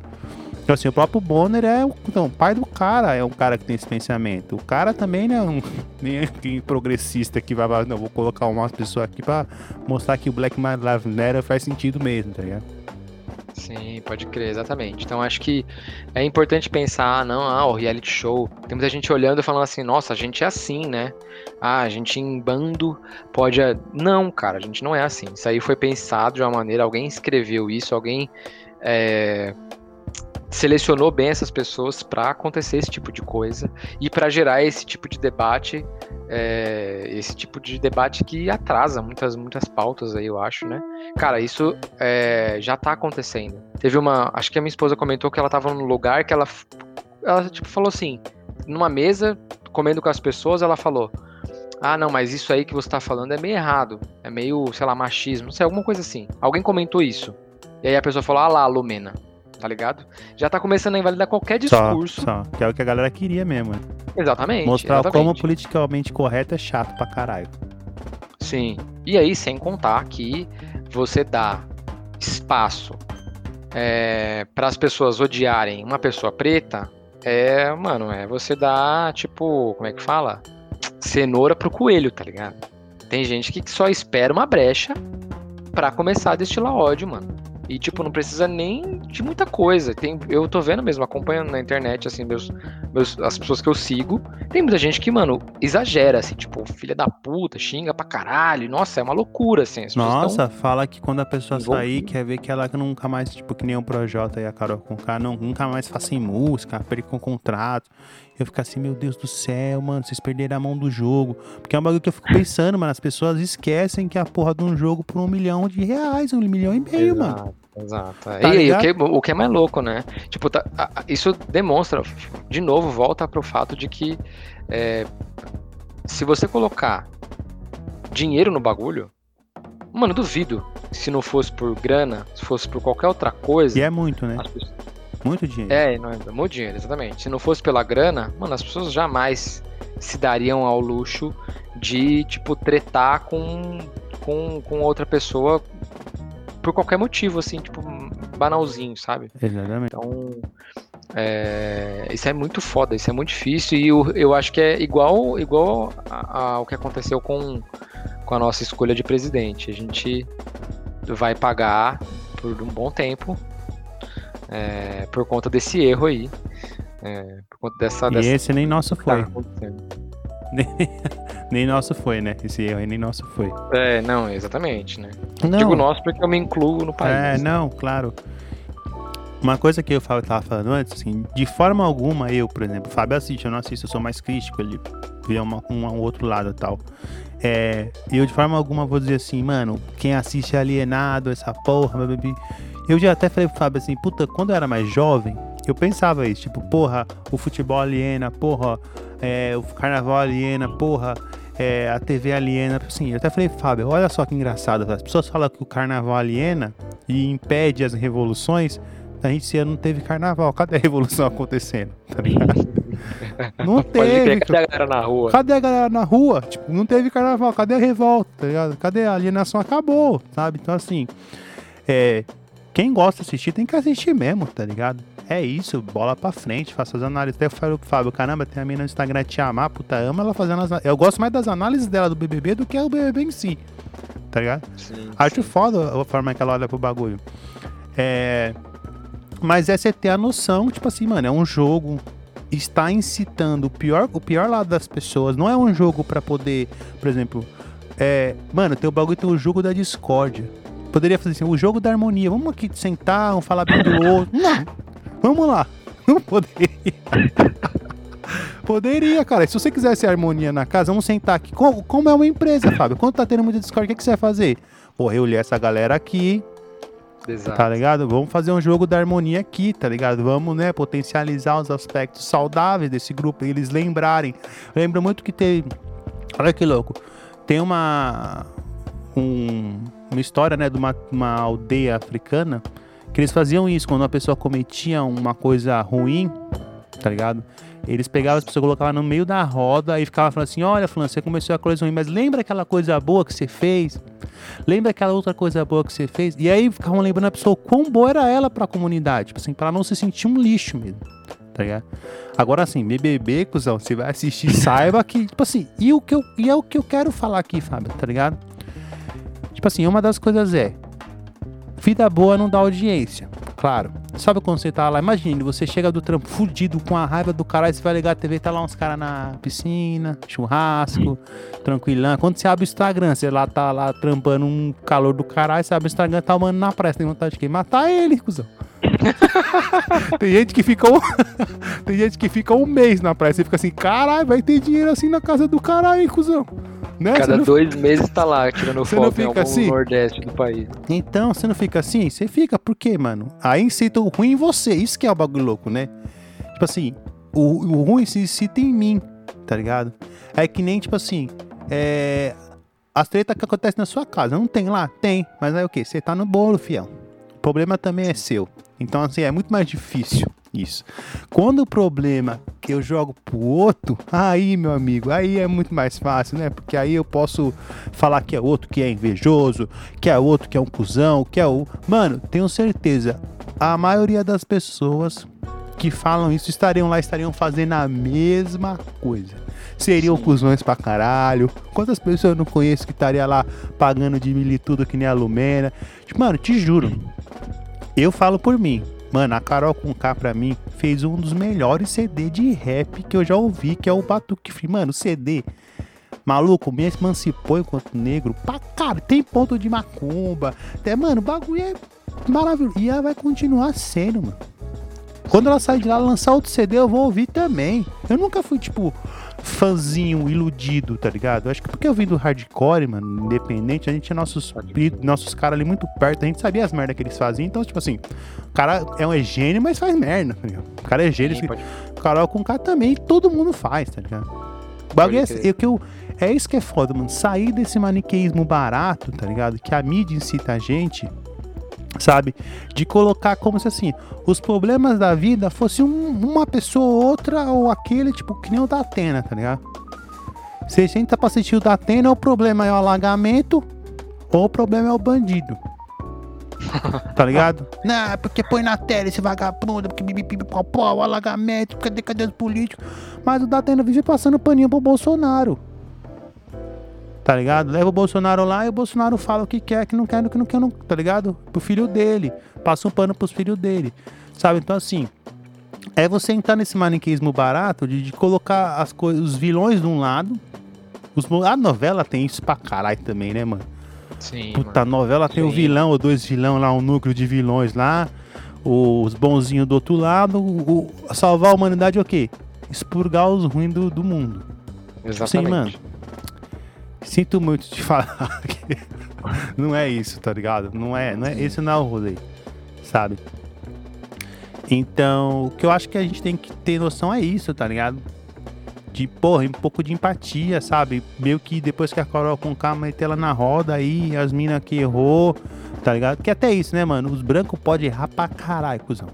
Então, assim, o próprio Bonner é o, então, o pai do cara, é um cara que tem esse pensamento. O cara também não é um nem é progressista que vai, não, vou colocar umas pessoas aqui pra mostrar que o Black Lives Matter faz sentido mesmo, tá ligado? Sim, pode crer, exatamente. Então acho que é importante pensar, ah, não, ah, o reality show. Tem muita gente olhando e falando assim, nossa, a gente é assim, né? Ah, a gente em bando pode. a-" Não, cara, a gente não é assim. Isso aí foi pensado de uma maneira, alguém escreveu isso, alguém é, selecionou bem essas pessoas para acontecer esse tipo de coisa e para gerar esse tipo de debate, é, esse tipo de debate que atrasa muitas, muitas pautas aí, eu acho, né? Cara, isso é, já tá acontecendo. Teve uma. Acho que a minha esposa comentou que ela tava num lugar que ela. Ela, tipo, falou assim: numa mesa, comendo com as pessoas, ela falou. Ah, não, mas isso aí que você tá falando é meio errado. É meio, sei lá, machismo, não sei, alguma coisa assim. Alguém comentou isso. E aí a pessoa falou, ah lá, Lumena. Tá ligado? Já tá começando a invalidar qualquer Só, discurso. só. Que é o que a galera queria mesmo. né? Exatamente. Mostrar como exatamente. politicamente correto é chato pra caralho. Sim. E aí, sem contar que você dá espaço para as pessoas odiarem uma pessoa preta, é, mano, é você dar, tipo, como é que fala? Cenoura pro coelho, tá ligado? Tem gente que só espera uma brecha pra começar a destilar ódio, mano. E, tipo, não precisa nem de muita coisa. Tem, eu tô vendo mesmo, acompanhando na internet, assim, meus, meus, as pessoas que eu sigo. Tem muita gente que, mano, exagera, assim, tipo, filha da puta, xinga pra caralho. Nossa, é uma loucura, assim. As Nossa, fala que quando a pessoa envolvido. sair, quer ver que ela nunca mais, tipo, que nem o Projota e a Carol com K, não, nunca mais façam música, percam contrato. Eu ficar assim, meu Deus do céu, mano, vocês perderam a mão do jogo. Porque é um bagulho que eu fico pensando, mano, as pessoas esquecem que a porra de um jogo por um milhão de reais, um milhão e meio, mano. Exato. Tá e aí, o que, o que é mais louco, né? Tipo, tá- isso demonstra, de novo, volta pro fato de que é, se você colocar dinheiro no bagulho, mano, duvido. Se não fosse por grana, se fosse por qualquer outra coisa. E é muito, né? as pessoas- Muito dinheiro. É, não é muito dinheiro, exatamente. Se não fosse pela grana, mano, as pessoas jamais se dariam ao luxo de, tipo, tretar com, com, com outra pessoa por qualquer motivo, assim, tipo, banalzinho, sabe? Exatamente. Então, é, isso é muito foda, isso é muito difícil e eu, eu acho que é igual, igual ao que aconteceu com, com a nossa escolha de presidente. A gente vai pagar por um bom tempo é, por conta desse erro aí. é, por conta dessa. E dessa esse nem nosso tá foi. acontecendo. nem nosso foi, né? Esse erro aí nem nosso foi. É, não, exatamente, né? Não, Digo nosso porque eu me incluo no país. É, não, claro. Uma coisa que eu tava falando antes, assim, de forma alguma eu, por exemplo, o Fábio assiste, eu não assisto, eu sou mais crítico, ele vê uma, um, um outro lado e tal. É, eu de forma alguma vou dizer assim, mano, quem assiste é alienado, essa porra, blá, blá. Eu já até falei pro Fábio assim, puta, quando eu era mais jovem, eu pensava isso, tipo, porra, o futebol aliena, porra, é, o carnaval aliena, porra, é, a TV aliena. Assim, eu até falei, Fábio, olha só que engraçado, as pessoas falam que o carnaval aliena e impede as revoluções. A gente esse ano não teve carnaval. Cadê a revolução acontecendo? Tá ligado? Não teve. crer, cadê a galera na rua? Cadê a galera na rua? Tipo, não teve carnaval. Cadê a revolta? Tá ligado? Cadê a alienação? Acabou, sabe? Então, assim, é, quem gosta de assistir tem que assistir mesmo, tá ligado? É isso, bola pra frente, faça as análises. Até eu falo pro Fábio, caramba, tem a mina no Instagram te amar, puta, ama ela fazendo as Eu gosto mais das análises dela do BBB do que o BBB em si, tá ligado? Sim, Acho sim. foda a forma que ela olha pro bagulho. É. Mas é você ter a noção, tipo assim, mano, é um jogo. Está incitando o pior, o pior lado das pessoas. Não é um jogo pra poder, por exemplo, é, mano, tem o bagulho, tem o jogo da discórdia. Poderia fazer assim, o jogo da harmonia. Vamos aqui sentar, um falar bem do outro. Não, vamos lá. Não poderia. Poderia, cara. Se você quisesse harmonia na casa, vamos sentar aqui. Como, como é uma empresa, Fábio? Quando tá tendo muita discórdia, o que, que você vai fazer? Pô, reunir essa galera aqui, Exato. tá ligado? Vamos fazer um jogo da harmonia aqui, tá ligado? Vamos, né, potencializar os aspectos saudáveis desse grupo e eles lembrarem. Lembro muito que teve. Olha que louco. Tem uma. um- uma história, né, de uma, uma aldeia africana que eles faziam isso quando uma pessoa cometia uma coisa ruim, tá ligado? Eles pegavam as pessoas, colocavam no meio da roda e ficavam falando assim: Olha, Fulano, você começou a coisa ruim, mas lembra aquela coisa boa que você fez? Lembra aquela outra coisa boa que você fez? E aí ficavam lembrando a pessoa quão boa era ela pra comunidade, tipo assim, pra ela não se sentir um lixo mesmo, tá ligado? Agora assim, BBB, cuzão, você vai assistir, saiba que, tipo assim, e, o que eu, e é o que eu quero falar aqui, Fábio, tá ligado? Tipo assim, uma das coisas é, vida boa não dá audiência, claro. Sabe quando você tá lá, imagine, você chega do trampo fudido com a raiva do caralho, você vai ligar a TV, tá lá uns caras na piscina, churrasco, tranquilão. Quando você abre o Instagram, você lá tá lá trampando um calor do caralho, você abre o Instagram, tá o mano na praia, você tem vontade de quê? Matar ele, cuzão. tem gente que fica um... tem gente que fica um mês na praia, você fica assim, caralho, vai ter dinheiro assim na casa do caralho, hein, cuzão. Né? Cada não dois meses tá lá tirando foto algum assim? nordeste do país. Então, você não fica assim? Você fica, por quê, mano? Aí incita o ruim em você. Isso que é o bagulho louco, né? Tipo assim, o, o ruim se incita em mim, tá ligado? É que nem, tipo assim, é. As tretas que acontecem na sua casa. Não tem lá? Tem. Mas aí o quê? Você tá no bolo, fião. O problema também é seu. Então, assim, é muito mais difícil isso. Quando o problema que eu jogo pro outro, aí, meu amigo, aí é muito mais fácil, né? Porque aí eu posso falar que é outro que é invejoso, que é outro que é um cuzão, que é o. Mano, tenho certeza, a maioria das pessoas que falam isso estariam lá, estariam fazendo a mesma coisa. Seriam Sim. cuzões pra caralho. Quantas pessoas eu não conheço que estaria lá pagando de militudo que nem a Lumena? Mano, te juro. Eu falo por mim. Mano, a Carol com K pra mim fez um dos melhores CD de rap que eu já ouvi, que é o Batuque Free. Mano, CD. Maluco, me emancipou enquanto negro. Pra cara, tem ponto de macumba. Até, mano, o bagulho é maravilhoso. E ela vai continuar sendo, mano. Quando ela sair de lá lançar outro CD, eu vou ouvir também. Eu nunca fui, tipo, fãzinho iludido, tá ligado? Acho que porque eu vim do hardcore, mano, independente, a gente tinha nossos, nossos caras ali muito perto, a gente sabia as merdas que eles faziam, então, tipo assim, o cara é um gênio, mas faz merda, tá ligado? O cara é gênio, Sim, pode- Carol com K também, todo mundo faz, tá ligado? O bagulho é, é que eu, é isso que é foda, mano. Sair desse maniqueísmo barato, tá ligado? Que a mídia incita a gente, sabe? De colocar como se assim, os problemas da vida fosse um- uma pessoa ou outra, ou aquele, tipo, que nem o da Atena, tá ligado? Você senta pra assistir o da Atena, o problema é o alagamento, ou o problema é o bandido. Tá ligado? Não, porque põe na tela esse vagabundo, porque bibibi, pau, pau, alagamento, cadê, cadê os políticos? Mas o Datena vive passando paninho pro Bolsonaro. Tá ligado? Leva o Bolsonaro lá e o Bolsonaro fala o que quer, que não quer, que não quer, não, tá ligado? Pro filho dele. Passa um pano pros filhos dele. Sabe? Então, assim, é você entrar nesse maniqueísmo barato de, de colocar as coisas, os vilões de um lado. Os, a novela tem isso pra caralho também, né, mano? Sim, Puta, a mano. novela tem o Sim. vilão, ou dois vilão lá, um núcleo de vilões lá, os bonzinhos do outro lado, o, o- salvar a humanidade é o quê? Expurgar os ruins do, do mundo. Exatamente. mano. Sinto muito te falar que não é isso, tá ligado? Não é, não é, esse não é o rolê, sabe? Então, o que eu acho que a gente tem que ter noção é isso, tá ligado? De, porra, um pouco de empatia, sabe? Meio que depois que a Carol com calma meter ela na roda aí, as minas que errou, tá ligado? Que até isso, né, mano? Os brancos podem errar pra caralho, cuzão.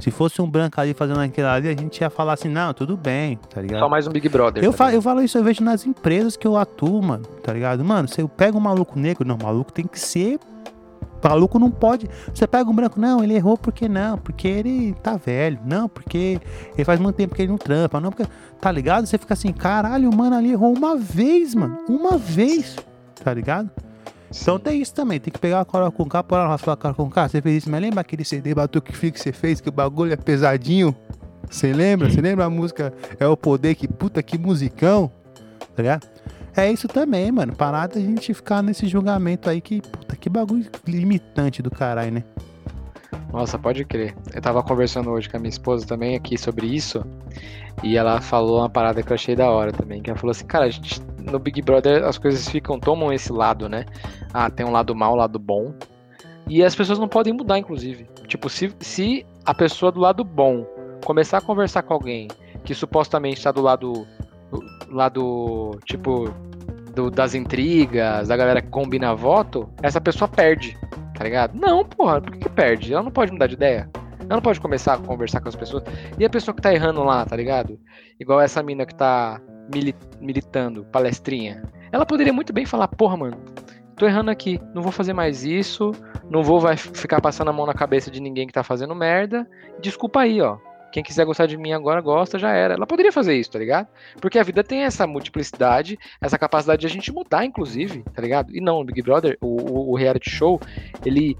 Se fosse um branco ali fazendo aquilo ali, a gente ia falar assim, não, tudo bem, tá ligado? Só mais um Big Brother. Eu, tá fa ligado? eu falo isso, eu vejo nas empresas que eu atuo, mano, tá ligado? Mano, você pega um maluco negro, não, maluco tem que ser. Maluco não pode. Você pega um branco, não, ele errou porque não, porque ele tá velho, não, porque ele faz muito tempo que ele não trampa, não, porque. Tá ligado? Você fica assim, caralho, o mano ali errou uma vez, mano. Uma vez, tá ligado? Então tem isso também, tem que pegar a Coral com K, pôr ela falar Coral com K, você fez isso, mas lembra aquele CD Batuque Free que você fez, que o bagulho é pesadinho? Você lembra? Você lembra a música É o Poder, que puta, que musicão? Tá ligado? É isso também, mano, parada a gente ficar nesse julgamento aí que, puta, que bagulho limitante do caralho, né? Nossa, pode crer. Eu tava conversando hoje com a minha esposa também aqui sobre isso. E ela falou uma parada que eu achei da hora também. Que ela falou assim, cara, a gente, no Big Brother as coisas ficam, tomam esse lado, né? Ah, tem um lado mal, um lado bom. E as pessoas não podem mudar, inclusive. Tipo, se, se a pessoa do lado bom começar a conversar com alguém que supostamente está do lado. do lado, tipo, do- das intrigas, da galera que combina voto, essa pessoa perde tá ligado? Não, porra, por que, perde? Ela não pode mudar de ideia. Ela não pode começar a conversar com as pessoas. E a pessoa que tá errando lá, tá ligado? Igual essa mina que tá mili- militando, palestrinha. Ela poderia muito bem falar, porra, mano, tô errando aqui, não vou fazer mais isso, não vou vai ficar passando a mão na cabeça de ninguém que tá fazendo merda. Desculpa aí, ó. Quem quiser gostar de mim agora gosta, já era. Ela poderia fazer isso, tá ligado? Porque a vida tem essa multiplicidade, essa capacidade de a gente mudar, inclusive, tá ligado? E não, o Big Brother, o, o- reality show, ele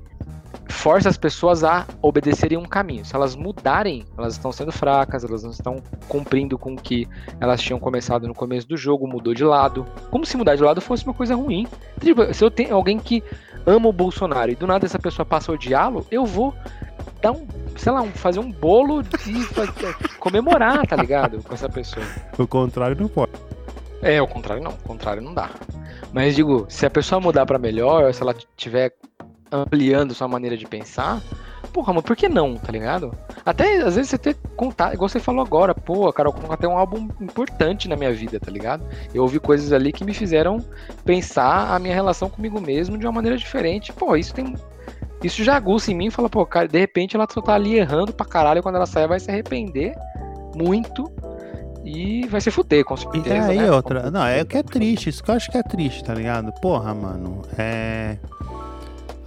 força as pessoas a obedecerem um caminho. Se elas mudarem, elas estão sendo fracas, elas não estão cumprindo com o que elas tinham começado no começo do jogo, mudou de lado. Como se mudar de lado fosse uma coisa ruim. Tipo, se eu tenho alguém que ama o Bolsonaro e do nada essa pessoa passa a odiá-lo, eu vou dar um, sei lá, um- fazer um bolo e comemorar, tá ligado? Com essa pessoa. O contrário não pode. É, o contrário não, o contrário não dá. Mas digo, se a pessoa mudar pra melhor, se ela tiver ampliando sua maneira de pensar, porra, mas por que não, tá ligado? Até às vezes você ter contato, igual você falou agora, pô, a Carol Conká tem um álbum importante na minha vida, tá ligado? Eu ouvi coisas ali que me fizeram pensar a minha relação comigo mesmo de uma maneira diferente. Pô, isso tem. Isso já aguça em mim e fala, pô, cara, de repente ela só tá ali errando pra caralho, quando ela sair vai se arrepender muito e vai se fuder, com E certeza. aí né? outra, não, é o que é triste, isso que eu acho que é triste, tá ligado? Porra, mano, é.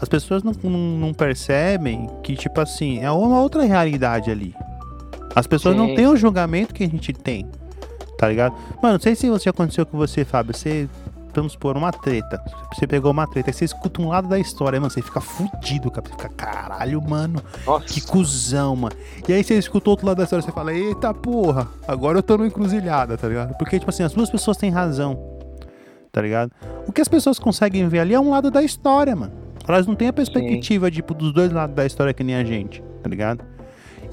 As pessoas não, não, não percebem que, tipo assim, é uma outra realidade ali. As pessoas não têm o julgamento que a gente tem, tá ligado? Mano, não sei se isso aconteceu com você, Fábio. Você, vamos supor, uma treta. Você pegou uma treta, aí você escuta um lado da história, mano, você fica fudido, cara. Você fica, caralho, mano. Nossa. Que cuzão, mano. E aí você escuta outro lado da história você fala, eita porra, agora eu tô numa encruzilhada, tá ligado? Porque, tipo assim, as duas pessoas têm razão, tá ligado? O que as pessoas conseguem ver ali é um lado da história, mano. Elas não têm a perspectiva, tipo, dos dois lados da história que nem a gente, tá ligado?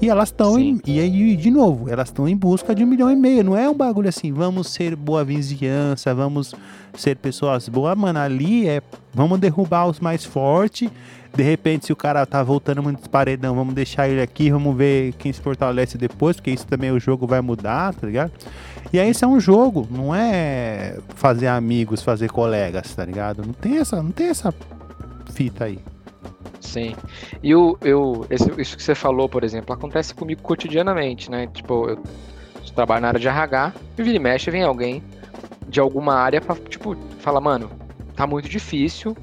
E elas estão. E aí, de novo, elas estão em busca de um milhão e meio. Não é um bagulho assim, vamos ser boa vizinhança, vamos ser pessoas boas. Mano, ali é. Vamos derrubar os mais fortes. De repente, se o cara tá voltando muito paredão, vamos deixar ele aqui, vamos ver quem se fortalece depois, porque isso também o jogo vai mudar, tá ligado? E aí, isso é um jogo, não é fazer amigos, fazer colegas, tá ligado? Não tem essa, não tem essa fita aí. Sim. E o, eu, esse- isso que você falou, por exemplo, acontece comigo cotidianamente, né? Tipo, eu trabalho na área de RH e vira e mexe vem alguém de alguma área pra, tipo, fala, mano, tá muito difícil,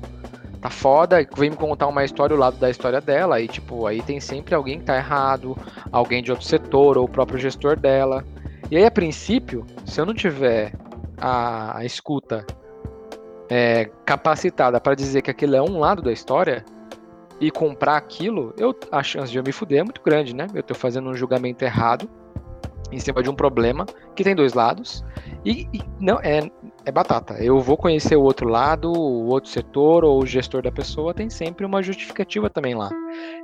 tá foda, e vem me contar uma história, o lado da história dela, aí, tipo, aí tem sempre alguém que tá errado, alguém de outro setor, ou o próprio gestor dela. E aí, a princípio, se eu não tiver a, a escuta é, capacitada para dizer que aquilo é um lado da história, e comprar aquilo, eu, a chance de eu me fuder é muito grande, né? Eu tô fazendo um julgamento errado em cima de um problema que tem dois lados e, e não é, é batata. Eu vou conhecer o outro lado, o outro setor ou o gestor da pessoa tem sempre uma justificativa também lá.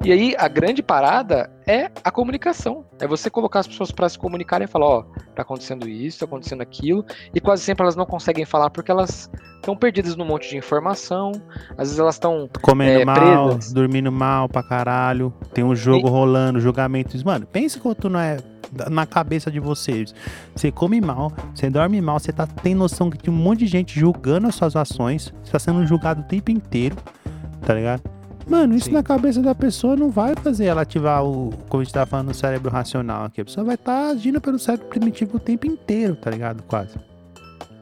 E aí a grande parada é a comunicação. É você colocar as pessoas para se comunicarem e falar, ó, tá acontecendo isso, tá acontecendo aquilo, e quase sempre elas não conseguem falar porque elas estão perdidas num monte de informação. Às vezes elas estão Comendo É, mal, presas. dormindo mal pra caralho. Tem um jogo rolando, julgamentos. Mano, pensa quanto não é na cabeça de vocês. Você come mal, você dorme mal, você tá, tem noção que tem um monte de gente julgando as suas ações. Você tá sendo julgado o tempo inteiro, tá ligado? Mano, isso Sim. na cabeça da pessoa não vai fazer ela ativar o, como a gente tá falando, o cérebro racional aqui. A pessoa vai estar agindo pelo cérebro primitivo o tempo inteiro, tá ligado? Quase.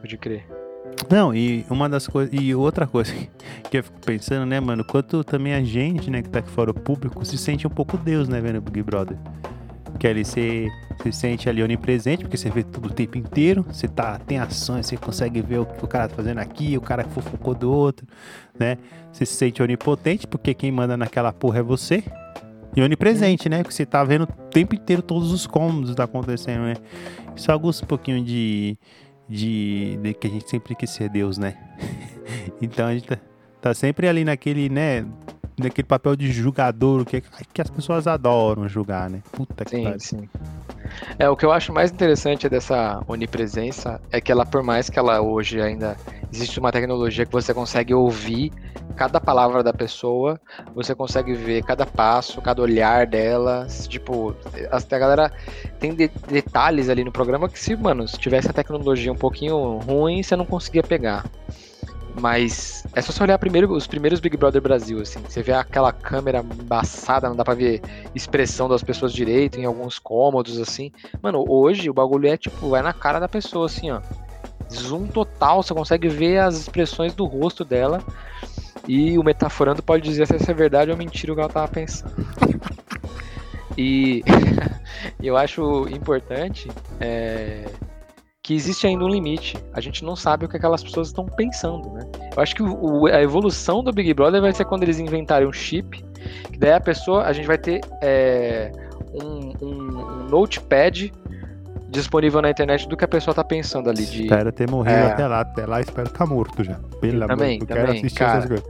Pode crer. Não, e uma das coisas. E outra coisa que eu fico pensando, né, mano? Quanto também a gente, né, que tá aqui fora o público, se sente um pouco Deus, né, vendo o Big Brother. Que ali você se sente ali onipresente, porque você vê tudo o tempo inteiro, você tá, tem ações, você consegue ver o que o cara tá fazendo aqui, o cara fofocou do outro, né? Você se sente onipotente, porque quem manda naquela porra é você. E onipresente, né? Porque você tá vendo o tempo inteiro todos os cômodos tá acontecendo, né? Isso aguça um pouquinho de, de, de que a gente sempre quis ser Deus, né? então a gente tá, tá sempre ali naquele, né? Naquele papel de julgador que, que as pessoas adoram julgar, né? Puta que Sim, pariu. sim. É, o que eu acho mais interessante dessa onipresença é que ela, por mais que ela hoje ainda existe uma tecnologia que você consegue ouvir cada palavra da pessoa, você consegue ver cada passo, cada olhar dela, tipo, as- a galera tem de- detalhes ali no programa que se, mano, se tivesse a tecnologia um pouquinho ruim, você não conseguia pegar. Mas é só você olhar primeiro, os primeiros Big Brother Brasil, assim. Você vê aquela câmera embaçada, não dá pra ver expressão das pessoas direito em alguns cômodos, assim. Mano, hoje o bagulho é tipo, vai na cara da pessoa, assim, ó. Zoom total, você consegue ver as expressões do rosto dela. E o metaforando pode dizer se isso é verdade ou mentira o que ela tava pensando. e eu acho importante é, que existe ainda um limite. A gente não sabe o que aquelas pessoas estão pensando, né? Eu acho que o- a evolução do Big Brother vai ser quando eles inventarem um chip, que daí a pessoa, a gente vai ter é, um, um- um notepad disponível na internet do que a pessoa tá pensando ali. De, Espero ter morrido É. até lá. Até lá espero estar morto já. Pelo amor também, eu quero também, assistir cara. essas coisas.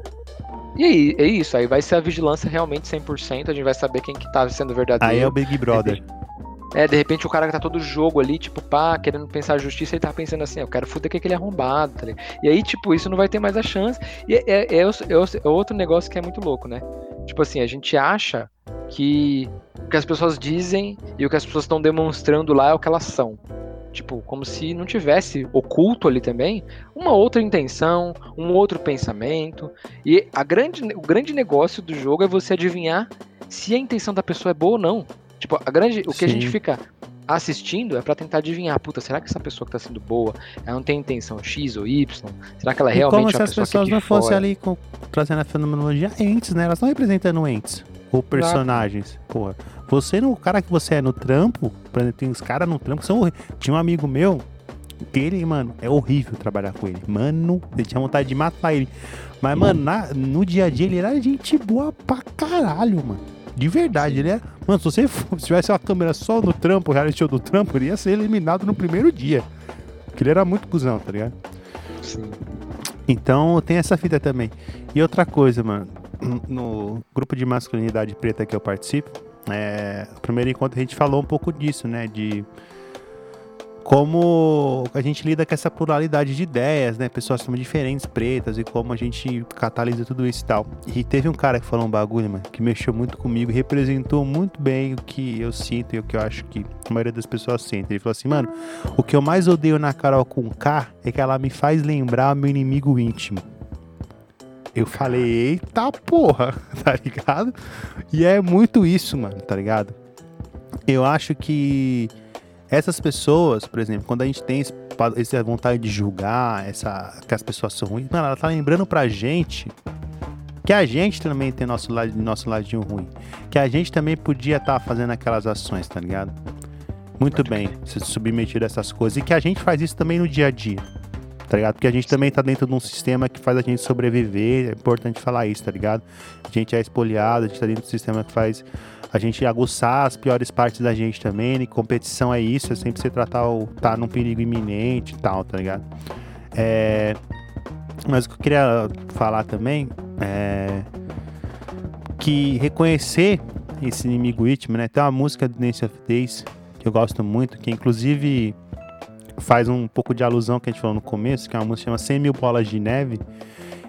E aí, é isso, aí vai ser a vigilância realmente 100%, a gente vai saber quem que tá sendo verdadeiro. Aí é o Big Brother. É, de repente o cara que tá todo jogo ali, tipo, pá, querendo pensar justiça, ele tá pensando assim, eu quero foder com aquele arrombado, tá ligado? E aí, tipo, isso não vai ter mais a chance. E é, é- é é o- é outro negócio que é muito louco, né? Tipo assim, a gente acha que o que as pessoas dizem e o que as pessoas estão demonstrando lá é o que elas são. Tipo, como se não tivesse oculto ali também uma outra intenção, um outro pensamento. E a grande, o grande negócio do jogo é você adivinhar se a intenção da pessoa é boa ou não. Tipo, a grande, o que a gente Sim. fica assistindo é pra tentar adivinhar, puta, será que essa pessoa que tá sendo boa, ela não tem intenção X ou Y? Será que ela é E realmente como uma se as pessoa pessoas não fossem ali com- trazendo a fenomenologia entes, né? Elas estão representando entes. Ou personagens. Porra. Você, no o cara que você é no trampo, por exemplo, tem uns caras no trampo que são horríveis. Tinha um amigo meu, que ele, mano, é horrível trabalhar com ele. Mano, eu tinha vontade de matar ele. Mas, mano, na- no dia a dia ele era gente boa pra caralho, mano. De verdade, ele era. Mano, se você se tivesse uma câmera só no trampo, o reality show do trampo, ele ia ser eliminado no primeiro dia. Porque ele era muito cuzão, tá ligado? Sim. Então tem essa fita também. E outra coisa, mano, no grupo de masculinidade preta que eu participo, é, no primeiro encontro a gente falou um pouco disso, né? De como a gente lida com essa pluralidade de ideias, né? Pessoas são diferentes, pretas, e como a gente catalisa tudo isso e tal. E teve um cara que falou um bagulho, mano, que mexeu muito comigo e representou muito bem o que eu sinto e o que eu acho que a maioria das pessoas sente. Ele falou assim, mano, o que eu mais odeio na Carol com K é que ela me faz lembrar meu inimigo íntimo. Eu falei, eita porra, tá ligado? E é muito isso, mano, tá ligado? Eu acho que essas pessoas, por exemplo, quando a gente tem essa vontade de julgar, essa, que as pessoas são ruins, mano, ela tá lembrando pra gente que a gente também tem nosso, lado, nosso ladinho ruim. Que a gente também podia estar tá fazendo aquelas ações, tá ligado? Muito bem, se submeter a essas coisas. E que a gente faz isso também no dia a dia, tá ligado? Porque a gente também tá dentro de um sistema que faz a gente sobreviver. É importante falar isso, tá ligado? A gente é espoliado, a gente tá dentro de um sistema que faz a gente aguçar as piores partes da gente também. Né? Competição é isso, é sempre você tratar o. tá num perigo iminente e tal, tá ligado? É, mas o que eu queria falar também é que reconhecer esse inimigo íntimo, né? Tem uma música do Nancy of Days que eu gosto muito, que inclusive faz um pouco de alusão que a gente falou no começo, que é uma música que chama 100 mil bolas de neve.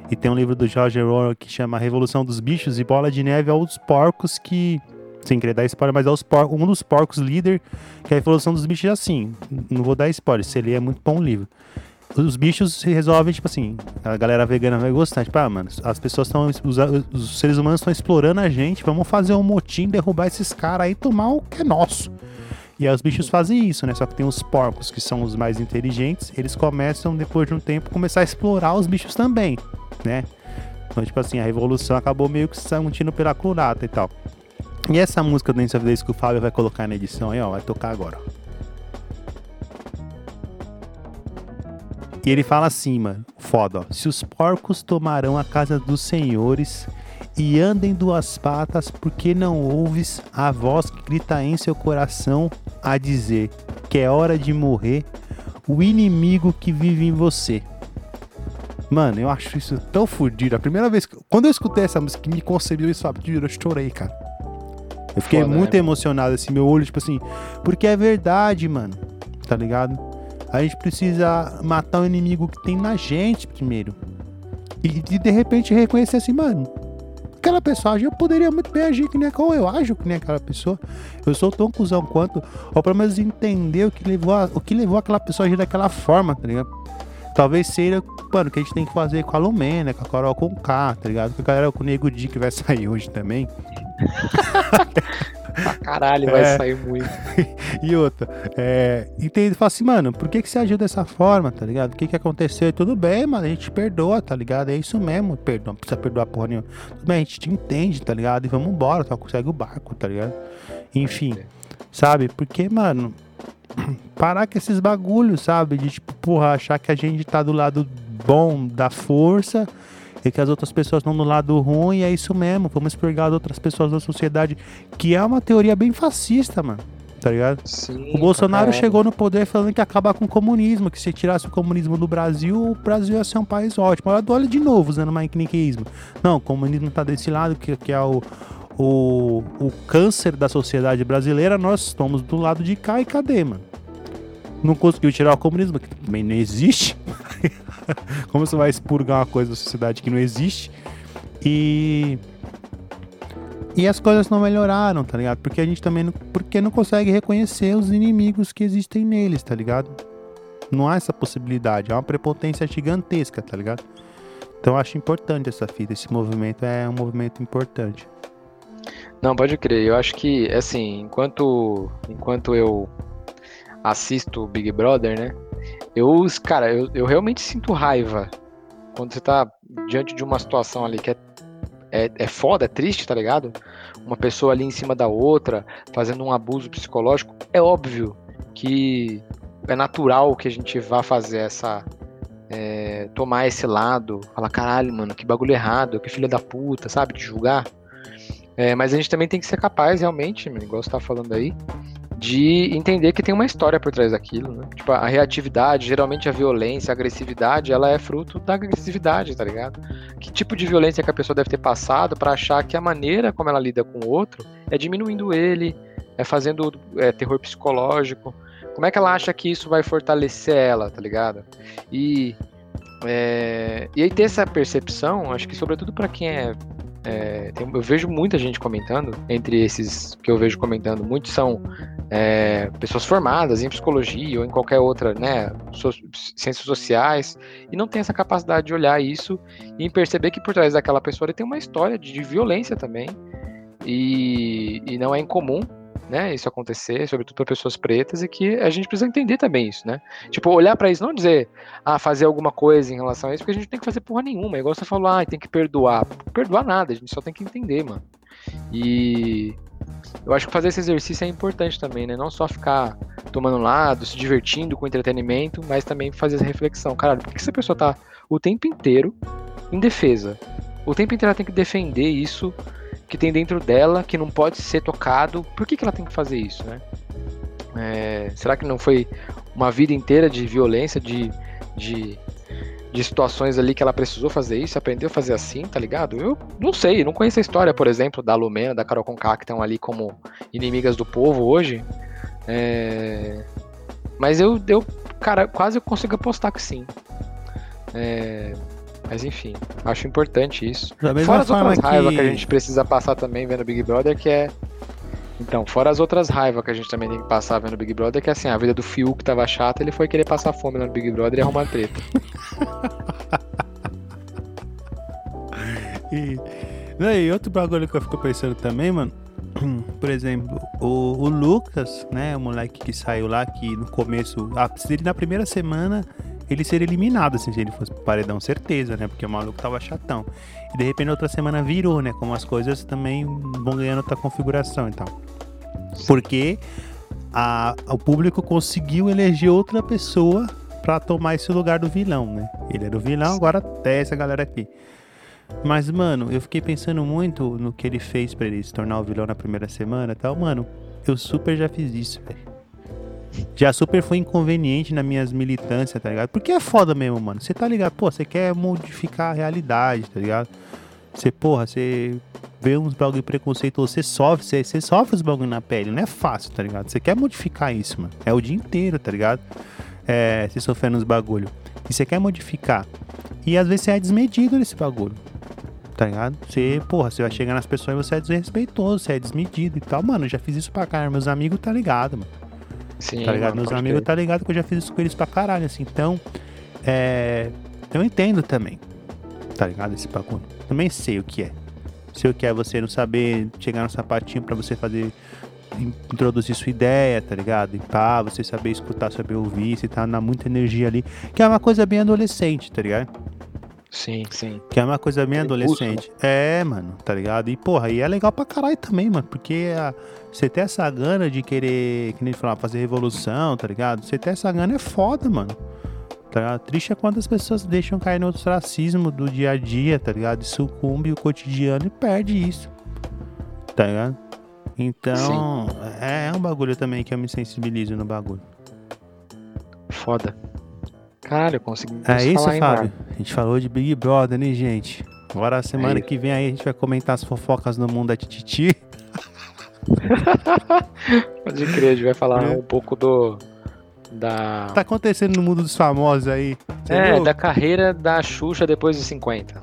E tem um livro do George Orwell que chama Revolução dos Bichos, e Bola de Neve é um dos porcos que sem querer dar spoiler, mas é um dos porcos líder, que é a evolução dos bichos é assim. Não vou dar spoiler, se ele é muito bom livro. Os bichos se resolvem, tipo assim, a galera vegana vai gostar, tipo, ah, mano, as pessoas estão, os, os, seres humanos estão explorando a gente, vamos fazer um motim, derrubar esses caras aí e tomar o que é nosso. E aí os bichos fazem isso, né? Só que tem os porcos, que são os mais inteligentes, eles começam, depois de um tempo, começar a explorar os bichos também, né? Então, tipo assim, a revolução acabou meio que se sentindo pela culata e tal. E essa música do Dance of Days que o Fábio vai colocar na edição aí, ó, vai tocar agora. E ele fala assim, mano, foda, ó. Se os porcos tomarão a casa dos senhores e andem duas patas, porque não ouves a voz que grita em seu coração a dizer que é hora de morrer o inimigo que vive em você. Mano, eu acho isso tão fodido. A primeira vez que. Quando eu escutei essa música que me concebeu isso, eu chorei, cara. Eu fiquei Foda, muito né? emocionado, assim, meu olho, tipo assim, porque é verdade, mano, tá ligado? A gente precisa matar o inimigo que tem na gente primeiro. E, e de repente reconhecer assim, mano, aquela pessoa eu poderia muito bem agir que nem como eu ajo que nem aquela pessoa. Eu sou tão cuzão quanto, ou pelo menos entender o que levou, a, o que levou aquela pessoa a agir daquela forma, tá ligado? Talvez seja, mano, o que a gente tem que fazer com a Lumena, com a Carol com K, tá ligado? Com a galera com o Nego Di que vai sair hoje também pra caralho, vai é. sair muito. e outra, é, entende? Fala assim, mano, por que, que você agiu dessa forma, tá ligado? O que, que aconteceu? E tudo bem, mano, a gente perdoa, tá ligado? É isso mesmo, perdoa, não precisa perdoar porra nenhuma. Tudo bem, a gente te entende, tá ligado? E vamos embora, tá? Consegue o barco, tá ligado? Enfim, sabe? Porque, mano, parar com esses bagulhos, sabe? De tipo, porra, achar que a gente tá do lado bom da força e que as outras pessoas estão no lado ruim, é isso mesmo, vamos expurgar as outras pessoas da sociedade, que é uma teoria bem fascista, mano. Tá ligado? Sim, o Bolsonaro chegou no poder falando que ia acabar com o comunismo, que se tirasse o comunismo do Brasil, o Brasil ia ser um país ótimo. Olha, olha de novo usando maniqueísmo. Não, o comunismo tá desse lado, que, que é o, o, o câncer da sociedade brasileira, nós estamos do lado de cá e cadê, mano? Não conseguiu tirar o comunismo, que também não existe. Como você vai expurgar uma coisa da sociedade que não existe? E. E as coisas não melhoraram, tá ligado? Porque a gente também não, porque não consegue reconhecer os inimigos que existem neles, tá ligado? Não há essa possibilidade, há uma prepotência gigantesca, tá ligado? Então eu acho importante essa fita, esse movimento é um movimento importante. Não, pode crer. Eu acho que, assim, enquanto, enquanto eu assisto Big Brother, né? Eu, cara, eu, eu realmente sinto raiva quando você tá diante de uma situação ali que é, é, é foda, é triste, tá ligado? Uma pessoa ali em cima da outra, fazendo um abuso psicológico. É óbvio que é natural que a gente vá fazer essa. É, tomar esse lado, falar, caralho, mano, que bagulho errado, que filha da puta, sabe? De julgar. É, mas a gente também tem que ser capaz, realmente, igual você tá falando aí, de entender que tem uma história por trás daquilo, né? Tipo, a reatividade, geralmente a violência, a agressividade, ela é fruto da agressividade, tá ligado? Que tipo de violência que a pessoa deve ter passado para achar que a maneira como ela lida com o outro é diminuindo ele, é fazendo é, terror psicológico. Como é que ela acha que isso vai fortalecer ela, tá ligado? E é, e aí ter essa percepção, acho que sobretudo para quem é é, eu vejo muita gente comentando, entre esses que eu vejo comentando, muitos são é, pessoas formadas em psicologia ou em qualquer outra, né, so, ciências sociais, e não tem essa capacidade de olhar isso e perceber que por trás daquela pessoa tem uma história de, de violência também, e, e não é incomum né, isso acontecer, sobretudo para pessoas pretas, e que a gente precisa entender também isso, né? Tipo, olhar para isso, não dizer, ah, fazer alguma coisa em relação a isso, porque a gente não tem que fazer porra nenhuma. Igual você falou, ah, tem que perdoar. Perdoar nada, a gente só tem que entender, mano. E eu acho que fazer esse exercício é importante também, né? Não só ficar tomando lado, se divertindo com entretenimento, mas também fazer essa reflexão. Caralho, por que essa pessoa tá o tempo inteiro em defesa? O tempo inteiro ela tem que defender isso que tem dentro dela que não pode ser tocado. Por que, que ela tem que fazer isso, né? É, será que não foi uma vida inteira de violência, de, de, de situações ali que ela precisou fazer isso, aprendeu a fazer assim, tá ligado? Eu não sei, não conheço a história, por exemplo, da Lumena, da Carol Conká, que estão ali como inimigas do povo hoje. É, mas eu, eu, cara, quase eu consigo apostar que sim. É, mas enfim, acho importante isso. Fora as outras que... raivas que a gente precisa passar também vendo Big Brother, que é. Então, fora as outras raivas que a gente também tem que passar vendo Big Brother, que é assim, a vida do Fiuk tava chata, ele foi querer passar fome no Big Brother e arrumar treta. e, e outro bagulho que eu fico pensando também, mano. Por exemplo, o, o Lucas, né? O moleque que saiu lá, que no começo. Ah, ele na primeira semana ele seria eliminado, assim, se ele fosse pro paredão, certeza, né? Porque o maluco tava chatão. E de repente, outra semana virou, né? Como as coisas também vão ganhando outra configuração e tal. Porque a, o público conseguiu eleger outra pessoa para tomar esse lugar do vilão, né? Ele era o vilão, agora até essa galera aqui. Mas, mano, eu fiquei pensando muito no que ele fez para ele se tornar o vilão na primeira semana e tal. Mano, eu super já fiz isso, velho já super foi inconveniente nas minhas militâncias, tá ligado? Porque é foda mesmo, mano. Você tá ligado? Pô, você quer modificar a realidade, tá ligado? Você, porra, você vê uns bagulho preconceituoso, você sofre, você, você sofre os bagulho na pele. Não é fácil, tá ligado? Você quer modificar isso, mano. É o dia inteiro, tá ligado? É, você sofrendo os bagulho. E você quer modificar. E às vezes você é desmedido nesse bagulho. Tá ligado? Você, porra, você vai chegar nas pessoas e você é desrespeitoso, você é desmedido e tal. Mano, eu já fiz isso pra caramba. Meus amigos tá ligado, mano. Sim, tá ligado? Meus amigos ter. tá ligado que eu já fiz isso com eles pra caralho, assim. Então, é, eu entendo também, tá ligado? Esse bagulho. Também sei o que é. Sei o que é você não saber chegar no sapatinho para você fazer introduzir sua ideia, tá ligado? E pá, você saber escutar, saber ouvir, você tá na muita energia ali, que é uma coisa bem adolescente, tá ligado? Sim, sim. Que é uma coisa bem adolescente. É, mano, tá ligado? E, porra, e é legal pra caralho também, mano. Porque a, você ter essa gana de querer, que nem falar, fazer revolução, tá ligado? Você ter essa gana é foda, mano. Tá ligado? Triste é quando as pessoas deixam cair no ostracismo do dia a dia, tá ligado? E sucumbe o cotidiano e perde isso. Tá ligado? Então, é, é um bagulho também que eu me sensibilizo no bagulho. Foda. Caralho. É isso, Fábio. A gente falou de Big Brother, né, gente? Agora, semana é que vem aí, a gente vai comentar as fofocas no mundo da Tititi. Pode crer, a gente vai falar é. um pouco do. Da... Tá acontecendo no mundo dos famosos aí. é, viu? da carreira da Xuxa depois dos 50.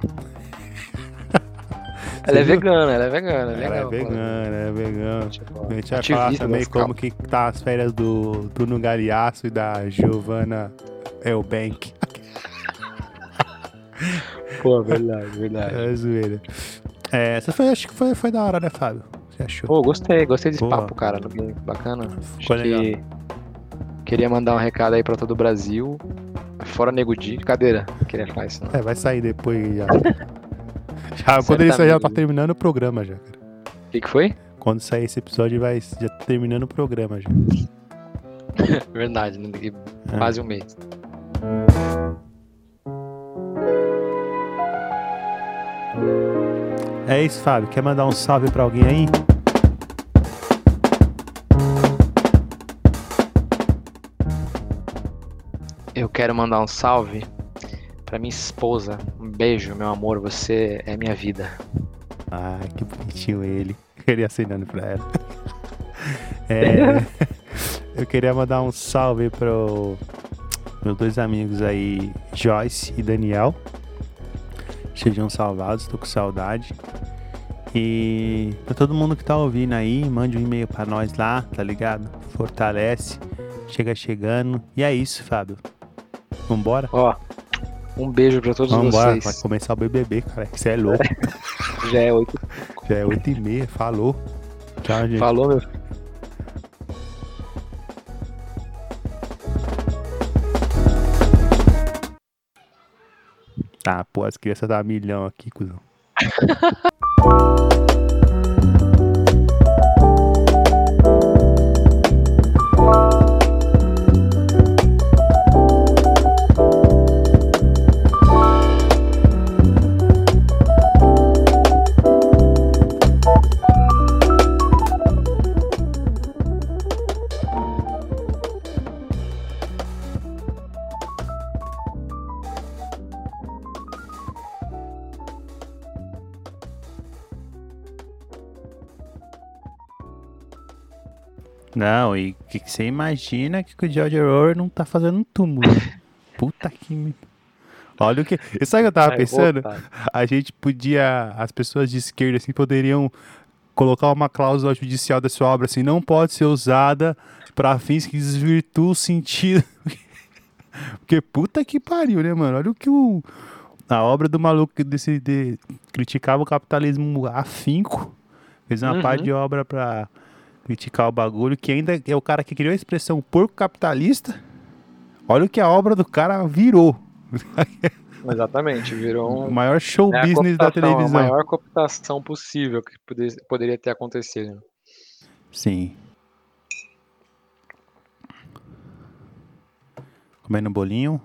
Ela é vegana, ela é vegana. É ela é vegana, ela é vegana. A gente vai falar também como que tá as férias do Bruno Galeasso e da Giovanna Elbank. Pô, verdade, verdade. É zoeira. É, essa foi, acho que foi, foi da hora, né, Fábio? Você achou? Pô, gostei, gostei desse Boa. papo, cara. Bacana. Ficou legal. Que... Queria mandar um recado aí pra todo o Brasil. Fora Nego Di. Cadeira. Queria falar isso, não. É, vai sair depois já. Já, quando ele tá sair, já tá terminando o programa já, cara. O que, que foi? Quando sair esse episódio, vai já terminando o programa já. Verdade, né? é. quase é. um mês. É isso, Fábio. Quer mandar um salve para alguém aí? Eu quero mandar um salve pra minha esposa. Um beijo, meu amor, você é minha vida. Ah, que bonitinho ele. Ele assinando pra ela. É, eu queria mandar um salve pro meus dois amigos aí, Joyce e Daniel. Sejam salvados, tô com saudade. E pra todo mundo que tá ouvindo aí, mande um e-mail pra nós lá, tá ligado? Fortalece, chega chegando. E é isso, Fábio. Vambora? Ó, um beijo pra todos vai vocês. começar o BBB, cara. Você é louco. Já é oito. Já é 8 e meia, falou. Tchau, gente. Falou, meu filho. Tá, pô, as crianças dá milhão aqui, cuzão. que, que você imagina que, o George Orwell não tá fazendo um túmulo? Puta que. Olha o que... Sabe o que eu tava pensando? A gente podia... As pessoas de esquerda, assim, poderiam colocar uma cláusula judicial da sua obra, assim, não pode ser usada pra fins que desvirtuam o sentido. Porque puta que pariu, né, mano? Olha o que o... A obra do maluco que desse, de, criticava o capitalismo afinco, fez uma Uhum. parte de obra pra criticar o bagulho, que ainda é o cara que criou a expressão porco capitalista. Olha o que a obra do cara virou. Exatamente, virou O um. maior show é business da televisão. A maior cooptação possível que poder- poderia ter acontecido. Sim. Comendo bolinho.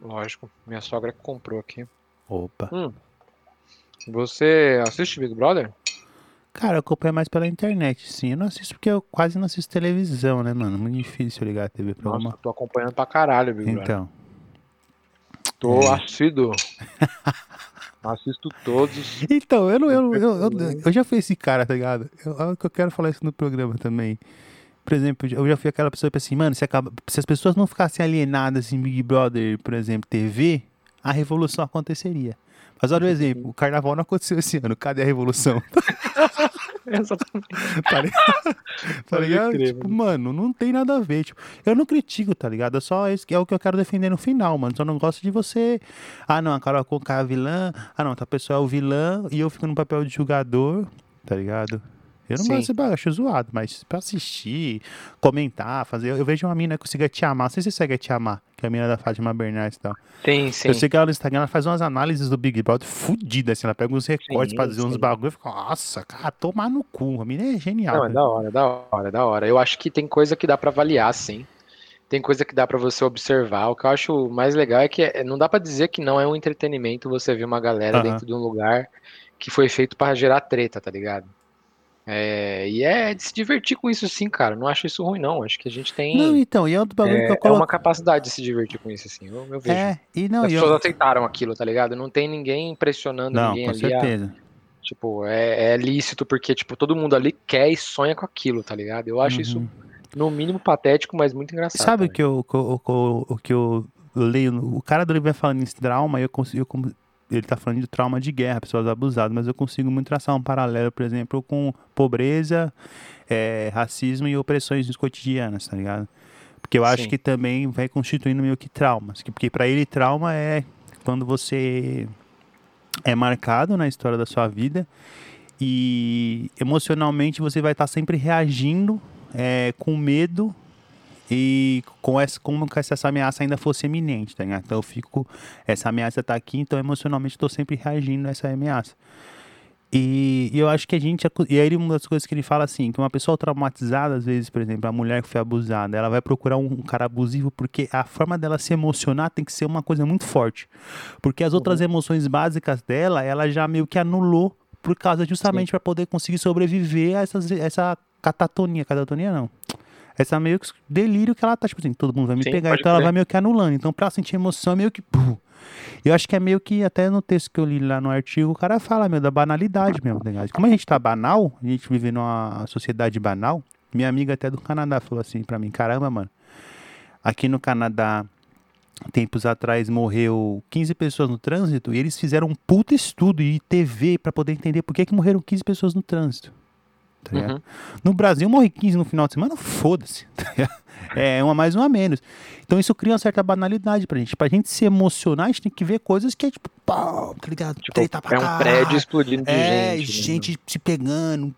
Lógico. Minha sogra comprou aqui. Opa. Você assiste Big Brother? Cara, eu acompanho mais pela internet, sim. Eu não assisto porque eu quase não assisto televisão, né, mano? Muito difícil ligar a TV pra Nossa, uma. tô acompanhando pra caralho, Brother. Então. Tô é. assíduo. Assisto todos. Então, eu, não, eu, eu, eu, eu já fui esse cara, tá ligado? Eu, eu, eu quero falar isso no programa também. Por exemplo, eu já fui aquela pessoa que assim, mano, se, acaba, se as pessoas não ficassem alienadas em Big Brother, por exemplo, TV, a revolução aconteceria. Mas olha o exemplo, o carnaval não aconteceu esse ano, cadê a revolução? Exatamente. tá tá ligado? crer, tipo, mano, não tem nada a ver. Tipo, eu não critico, tá ligado? É só isso que é o que eu quero defender no final, mano. Só não gosto de você. Ah, não, a Carol Conká é a vilã. Ah, não, tá pessoa é o vilã e eu fico no papel de julgador, tá ligado? Eu não Sim. gosto bagulho, acho zoado, mas pra assistir, comentar, fazer. Eu vejo uma mina que consiga te amar. Não sei se você segue a te amar, que é a mina da Fátima Bernardes e tal. Sim, sim. Eu sei que ela no Instagram ela faz umas análises do Big Brother fodidas, assim. Ela pega uns recortes Sim, pra dizer uns bagulho e fica, nossa, cara, tomar no cu. A mina é genial. Não, é velho. da hora, da hora, da hora. Eu acho que tem coisa que dá pra avaliar, sim. Tem coisa que dá pra você observar. O que eu acho mais legal é que é- não dá pra dizer que não é um entretenimento você ver uma galera dentro de um lugar que foi feito pra gerar treta, tá ligado? É, e é de se divertir com isso sim, cara. Não acho isso ruim, não. Acho que a gente tem. Não, então, e é outro bagulho que é, eu é coloco. uma capacidade de se divertir com isso, assim. Eu, eu vejo. É, e não, As e eu... pessoas aceitaram aquilo, tá ligado? Não tem ninguém pressionando Não, ninguém com ali. a- certeza. tipo, é, é lícito porque, tipo, todo mundo ali quer e sonha com aquilo, tá ligado? Eu acho isso, Uhum. no mínimo, patético, mas muito engraçado. Sabe o que eu, o, o, o que eu leio? O cara do livro vai falando em trauma, e eu consigo. eu con- ele tá falando de trauma de guerra, pessoas abusadas, mas eu consigo muito traçar um paralelo, por exemplo, com pobreza, é, racismo e opressões cotidianas, tá ligado? Porque eu acho Sim. que também vai constituindo meio que traumas. que- Porque pra ele, trauma é quando você é marcado na história da sua vida e emocionalmente você vai estar sempre reagindo é, com medo e com essa, como se essa ameaça ainda fosse iminente, tá ligado? Então eu fico, essa ameaça tá aqui, então emocionalmente estou sempre reagindo a essa ameaça. E, e eu acho que a gente, e aí uma das coisas que ele fala assim, que uma pessoa traumatizada, às vezes, por exemplo, a mulher que foi abusada, ela vai procurar um, um cara abusivo porque a forma dela se emocionar tem que ser uma coisa muito forte. Porque as outras emoções básicas dela, ela já meio que anulou por causa justamente para poder conseguir sobreviver a essas, essa catatonia, catatonia não, essa meio que delírio que ela tá, tipo assim, todo mundo vai me Sim, pegar, então ela vai meio que anulando. Então, pra sentir emoção, é meio que. pum. Eu acho que é meio que, até no texto que eu li lá no artigo, o cara fala, meu, da banalidade mesmo, tá? Como a gente tá banal, a gente vive numa sociedade banal, minha amiga até do Canadá falou assim pra mim, caramba, mano, aqui no Canadá, tempos atrás, morreu 15 pessoas no trânsito, e eles fizeram um puta estudo e TV pra poder entender por que, que morreram 15 pessoas no trânsito. Tá? Uhum. No Brasil morre 15 no final de semana, foda-se. tá? É uma mais, uma menos. Então isso cria uma certa banalidade pra gente. Pra gente se emocionar, a gente tem que ver coisas que é tipo, pau, tá ligado? Tipo, Treta pra é um prédio explodindo de É, gente. né? gente se pegando.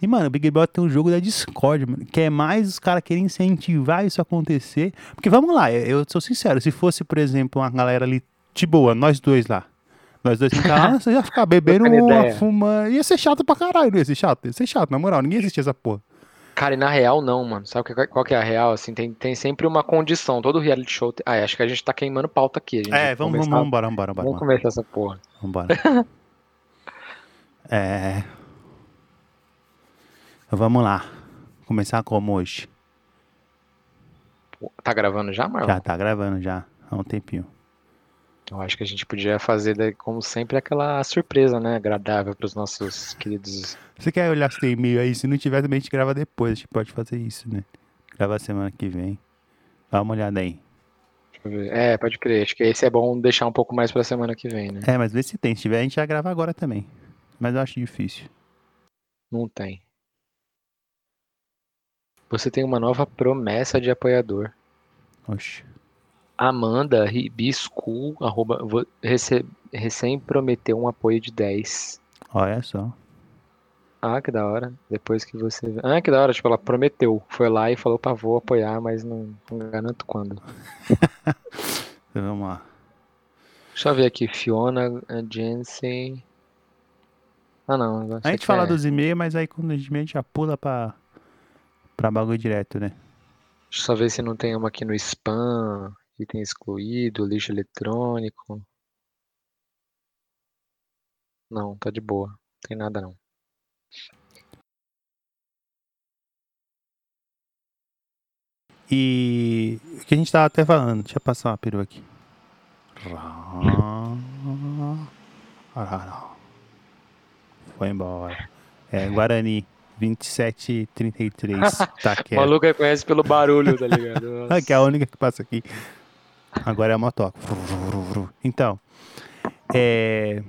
E, mano, o Big Brother tem um jogo da Discord, mano, que é mais os caras querem incentivar isso a acontecer. Porque vamos lá, eu sou sincero, se fosse, por exemplo, uma galera ali de boa, nós dois lá. Nós dois ficar lá, você ia ficar bebendo, fuma. Ia ser chato pra caralho, não ia ser chato? Ia ser chato, na moral, ninguém assistia essa porra. Cara, e na real não, mano. Sabe qual- que é a real? Assim, tem, tem sempre uma condição. Todo reality show. tem- Ah, acho que a gente tá queimando pauta aqui. É, vamos, vamos, vamos embora, vamos embora, vamos Vamos embora. começar essa porra. Vambora. é. Vamos lá. Começar como hoje? Tá gravando já, Marlon? Já tá gravando já há um tempinho. Eu acho que a gente podia fazer, como sempre, aquela surpresa, né? Agradável pros nossos queridos. Você quer olhar se tem e-mail aí? Se não tiver, também a gente grava depois. A gente pode fazer isso, né? Grava semana que vem. Dá uma olhada aí. Deixa eu ver. É, pode crer. Acho que esse é bom deixar um pouco mais pra semana que vem, né? É, mas vê se tem. Se tiver, a gente já grava agora também. Mas eu acho difícil. Não tem. Você tem uma nova promessa de apoiador. Oxe. Amanda Ribiscu, arroba, rece- recém prometeu um apoio de 10. Olha só. Ah, que da hora. Depois que você. Ah, que da hora. Tipo, ela prometeu. Foi lá e falou pra vou apoiar, mas não, não garanto quando. Vamos lá. Deixa eu ver aqui. Fiona eh, Jensen. Ah, não. A gente fala é- dos e-mails, mas aí quando a gente, a gente já pula pra, pra bagulho direto, né? Deixa eu só ver se não tem uma aqui no spam. Item excluído, lixo eletrônico. Não, tá de boa. Não tem nada não. E o que a gente tava até falando, deixa eu passar uma perua aqui. Foi embora. É, Guarani, 2733. Tá O maluco reconhece pelo barulho, tá ligado? Que é a única que passa aqui. Agora é a motoca. Então, é,